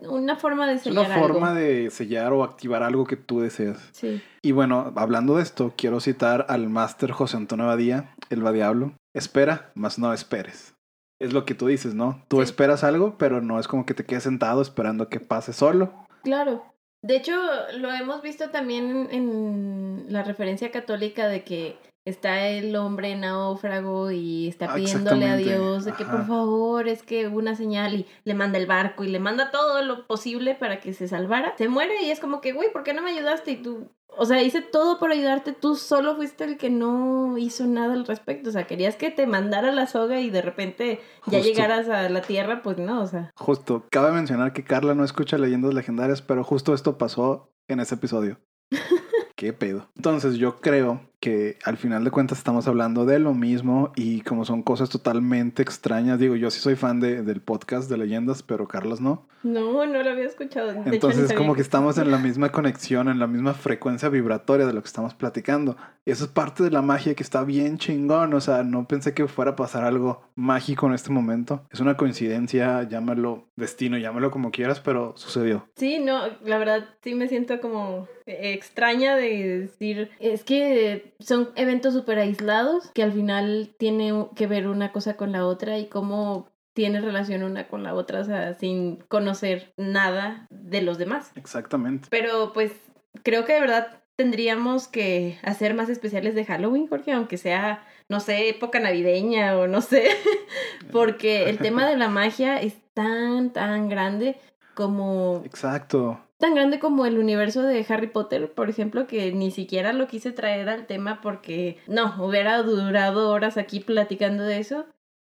una forma de Es sellar una forma algo. de sellar o activar algo que tú deseas. Sí. Y bueno, hablando de esto, quiero citar al máster José Antonio Badía, el Badiablo. Espera, mas no esperes. Es lo que tú dices, ¿no? Tú Sí. esperas algo, pero no es como que te quedes sentado esperando que pase solo. Claro. De hecho, lo hemos visto también en la referencia católica de que está el hombre náufrago y está Ah, pidiéndole a. Dios de que por favor es que hubo una señal y le manda el barco y le manda todo lo posible para que se salvara. Se muere y es como que, güey, ¿por qué no me ayudaste? Y tú, o sea, hice todo por ayudarte, tú solo fuiste el que no hizo nada al respecto. O sea, querías que te mandara la soga y de repente ya llegaras a la tierra, pues no, o sea. Justo, cabe mencionar que Carla no escucha leyendas legendarias, pero justo esto pasó en ese episodio. Qué pedo. Entonces yo creo que al final de cuentas estamos hablando de lo mismo y como son cosas totalmente extrañas, digo, yo sí soy fan de- del podcast de leyendas, pero Carlos no. No, no lo había escuchado. De hecho, Entonces sabía como que estamos en la misma conexión, en la misma frecuencia vibratoria de lo que estamos platicando. Y eso es parte de la magia que está bien chingón. O sea, no pensé que fuera a pasar algo mágico en este momento. Es una coincidencia, llámalo destino, llámalo como quieras, pero sucedió. Sí, no, la verdad sí me siento como extraña de decir, es que son eventos súper aislados que al final tiene que ver una cosa con la otra y cómo tiene relación una con la otra, o sea, sin conocer nada de los demás. Exactamente. Pero pues creo que de verdad tendríamos que hacer más especiales de Halloween, Jorge, aunque sea, no sé, época navideña o no sé, porque el tema de la magia es tan, tan grande como Exacto. Tan grande como el universo de Harry Potter, por ejemplo, que ni siquiera lo quise traer al tema porque no, hubiera durado horas aquí platicando de eso.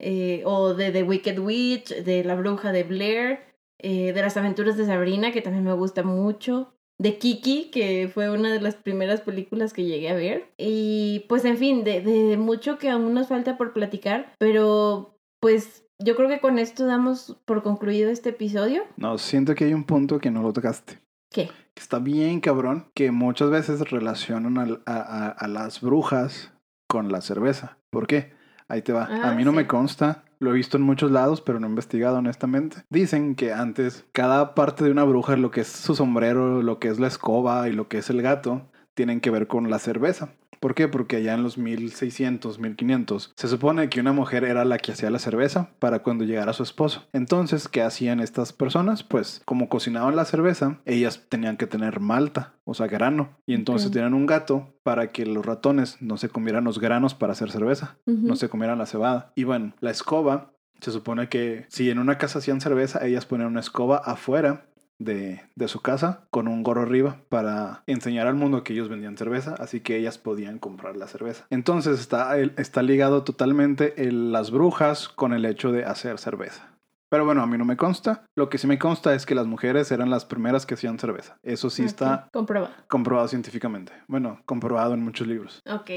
eh, o de The Wicked Witch, de La Bruja de Blair, eh, de las aventuras de Sabrina, que también me gusta mucho. De Kiki, que fue una de las primeras películas que llegué a ver. Y pues en fin, de, de mucho que aún nos falta por platicar, pero pues yo creo que con esto damos por concluido este episodio. No, siento que hay un punto que no lo tocaste. ¿Qué? Que está bien cabrón, que muchas veces relacionan a, a- a las brujas con la cerveza. ¿Por qué? Ahí te va. Ah, a mí no sí. me consta, lo he visto en muchos lados, pero no he investigado honestamente. Dicen que antes cada parte de una bruja, lo que es su sombrero, lo que es la escoba y lo que es el gato, tienen que ver con la cerveza. ¿Por qué? Porque allá en los 1600, 1500, se supone que una mujer era la que hacía la cerveza para cuando llegara su esposo. Entonces, ¿qué hacían estas personas? Pues, como cocinaban la cerveza, ellas tenían que tener malta, o sea, grano. Y entonces tenían un gato para que los ratones no se comieran los granos para hacer cerveza, no se comieran la cebada. Y bueno, la escoba, se supone que si en una casa hacían cerveza, ellas ponían una escoba afuera de, de su casa con un gorro arriba para enseñar al mundo que ellos vendían cerveza, así que ellas podían comprar la cerveza. Entonces está, está ligado totalmente el- las brujas con el hecho de hacer cerveza. Pero bueno, a mí no me consta. Lo que sí me consta es que las mujeres eran las primeras que hacían cerveza. Eso sí está Comprobado. comprobado científicamente. Bueno, comprobado en muchos libros. Ok.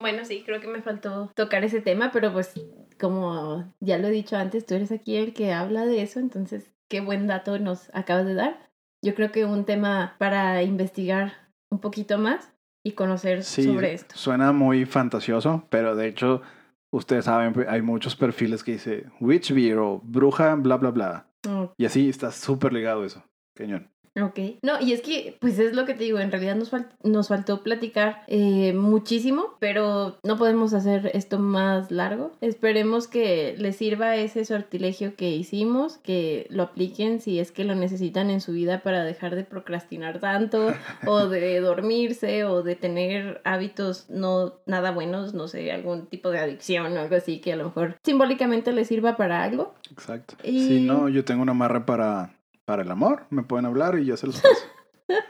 Bueno, sí, creo que me faltó tocar ese tema, pero pues como ya lo he dicho antes, tú eres aquí el que habla de eso, entonces qué buen dato nos acabas de dar. Yo creo que un tema para investigar un poquito más y conocer Sí, sobre esto. suena muy fantasioso, pero de hecho, ustedes saben, hay muchos perfiles que dice Witch Beer o Bruja, bla, bla, bla. Y así está súper ligado eso. Cañón. Ok. No, y es que, pues es lo que te digo, en realidad nos, fal- nos faltó platicar eh, muchísimo, pero no podemos hacer esto más largo. Esperemos que les sirva ese sortilegio que hicimos, que lo apliquen si es que lo necesitan en su vida para dejar de procrastinar tanto, o de dormirse, o de tener hábitos no nada buenos, no sé, algún tipo de adicción o algo así que a lo mejor simbólicamente les sirva para algo. Exacto. Y- Si no, yo tengo una amarre para, para el amor. Me pueden hablar y yo se los paso.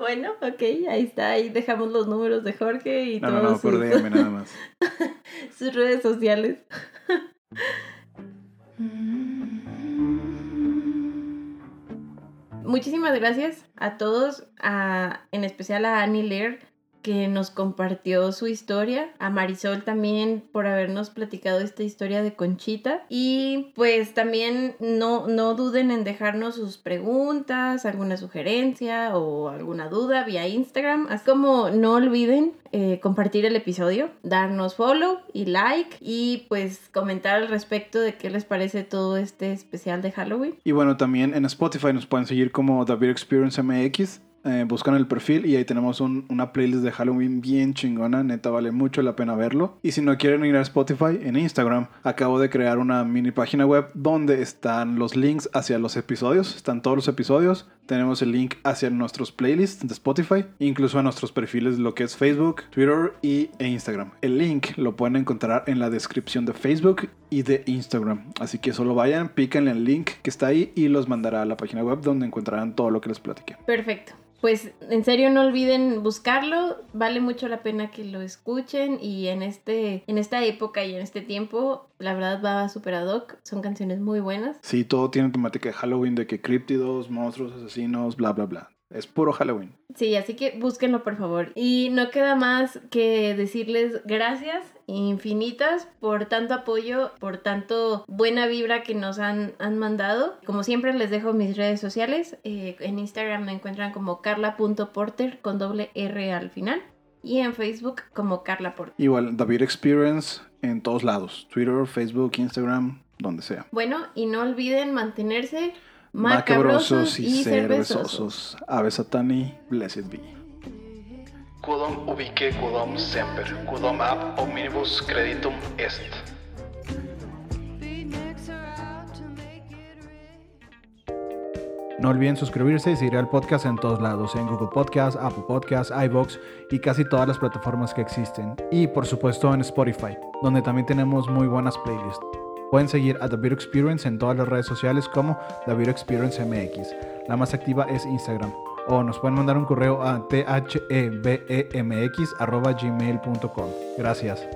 Bueno, ok, ahí está, ahí dejamos los números de Jorge y No, no, todos no, por sus, DM nada más. sus redes sociales. Muchísimas gracias a todos, a, en especial a Annie Lear, que nos compartió su historia, a Marisol también por habernos platicado esta historia de Conchita y pues también no, no duden en dejarnos sus preguntas, alguna sugerencia o alguna duda vía Instagram, así como no olviden eh, compartir el episodio, darnos follow y like y pues comentar al respecto de qué les parece todo este especial de Halloween. Y bueno, también en Spotify nos pueden seguir como The Beer Experience MX. Eh, buscan el perfil y ahí tenemos un- una playlist de Halloween bien chingona. Neta, vale mucho la pena verlo. Y si no quieren ir a Spotify, en Instagram acabo de crear una mini página web donde están los links hacia los episodios. Están todos los episodios. Tenemos el link hacia nuestros playlists de Spotify, incluso a nuestros perfiles, lo que es Facebook, Twitter y, e Instagram. El link lo pueden encontrar en la descripción de Facebook y de Instagram. Así que solo vayan, píquenle el link que está ahí y los mandará a la página web donde encontrarán todo lo que les platiqué. Perfecto. Pues en serio no olviden buscarlo, vale mucho la pena que lo escuchen y en este en esta época y en este tiempo, la verdad va súper ad hoc, son canciones muy buenas. Sí, todo tiene temática de Halloween, de que críptidos, monstruos, asesinos, bla, bla, bla. Es puro Halloween. Sí, así que búsquenlo por favor. Y no queda más que decirles gracias infinitas por tanto apoyo, por tanto buena vibra que nos han, han mandado. Como siempre les dejo mis redes sociales. Eh, en Instagram me encuentran como carla.porter con doble R al final. Y en Facebook como Carla Porter. Igual, David Experience en todos lados. Twitter, Facebook, Instagram, donde sea. Bueno, y no olviden mantenerse macabrosos y cervezosos. Ave Satani, blessed be. Quodam ubique, quodam semper, quodam ab omnibus creditum est. No olviden suscribirse y seguir al podcast en todos lados, en Google Podcast, Apple Podcast, iBox y casi todas las plataformas que existen. Y por supuesto en Spotify, donde también tenemos muy buenas playlists. Pueden seguir a The Experience en todas las redes sociales como The Experience MX. La más activa es Instagram. O nos pueden mandar un correo a thebemx.gmail.com. Gracias.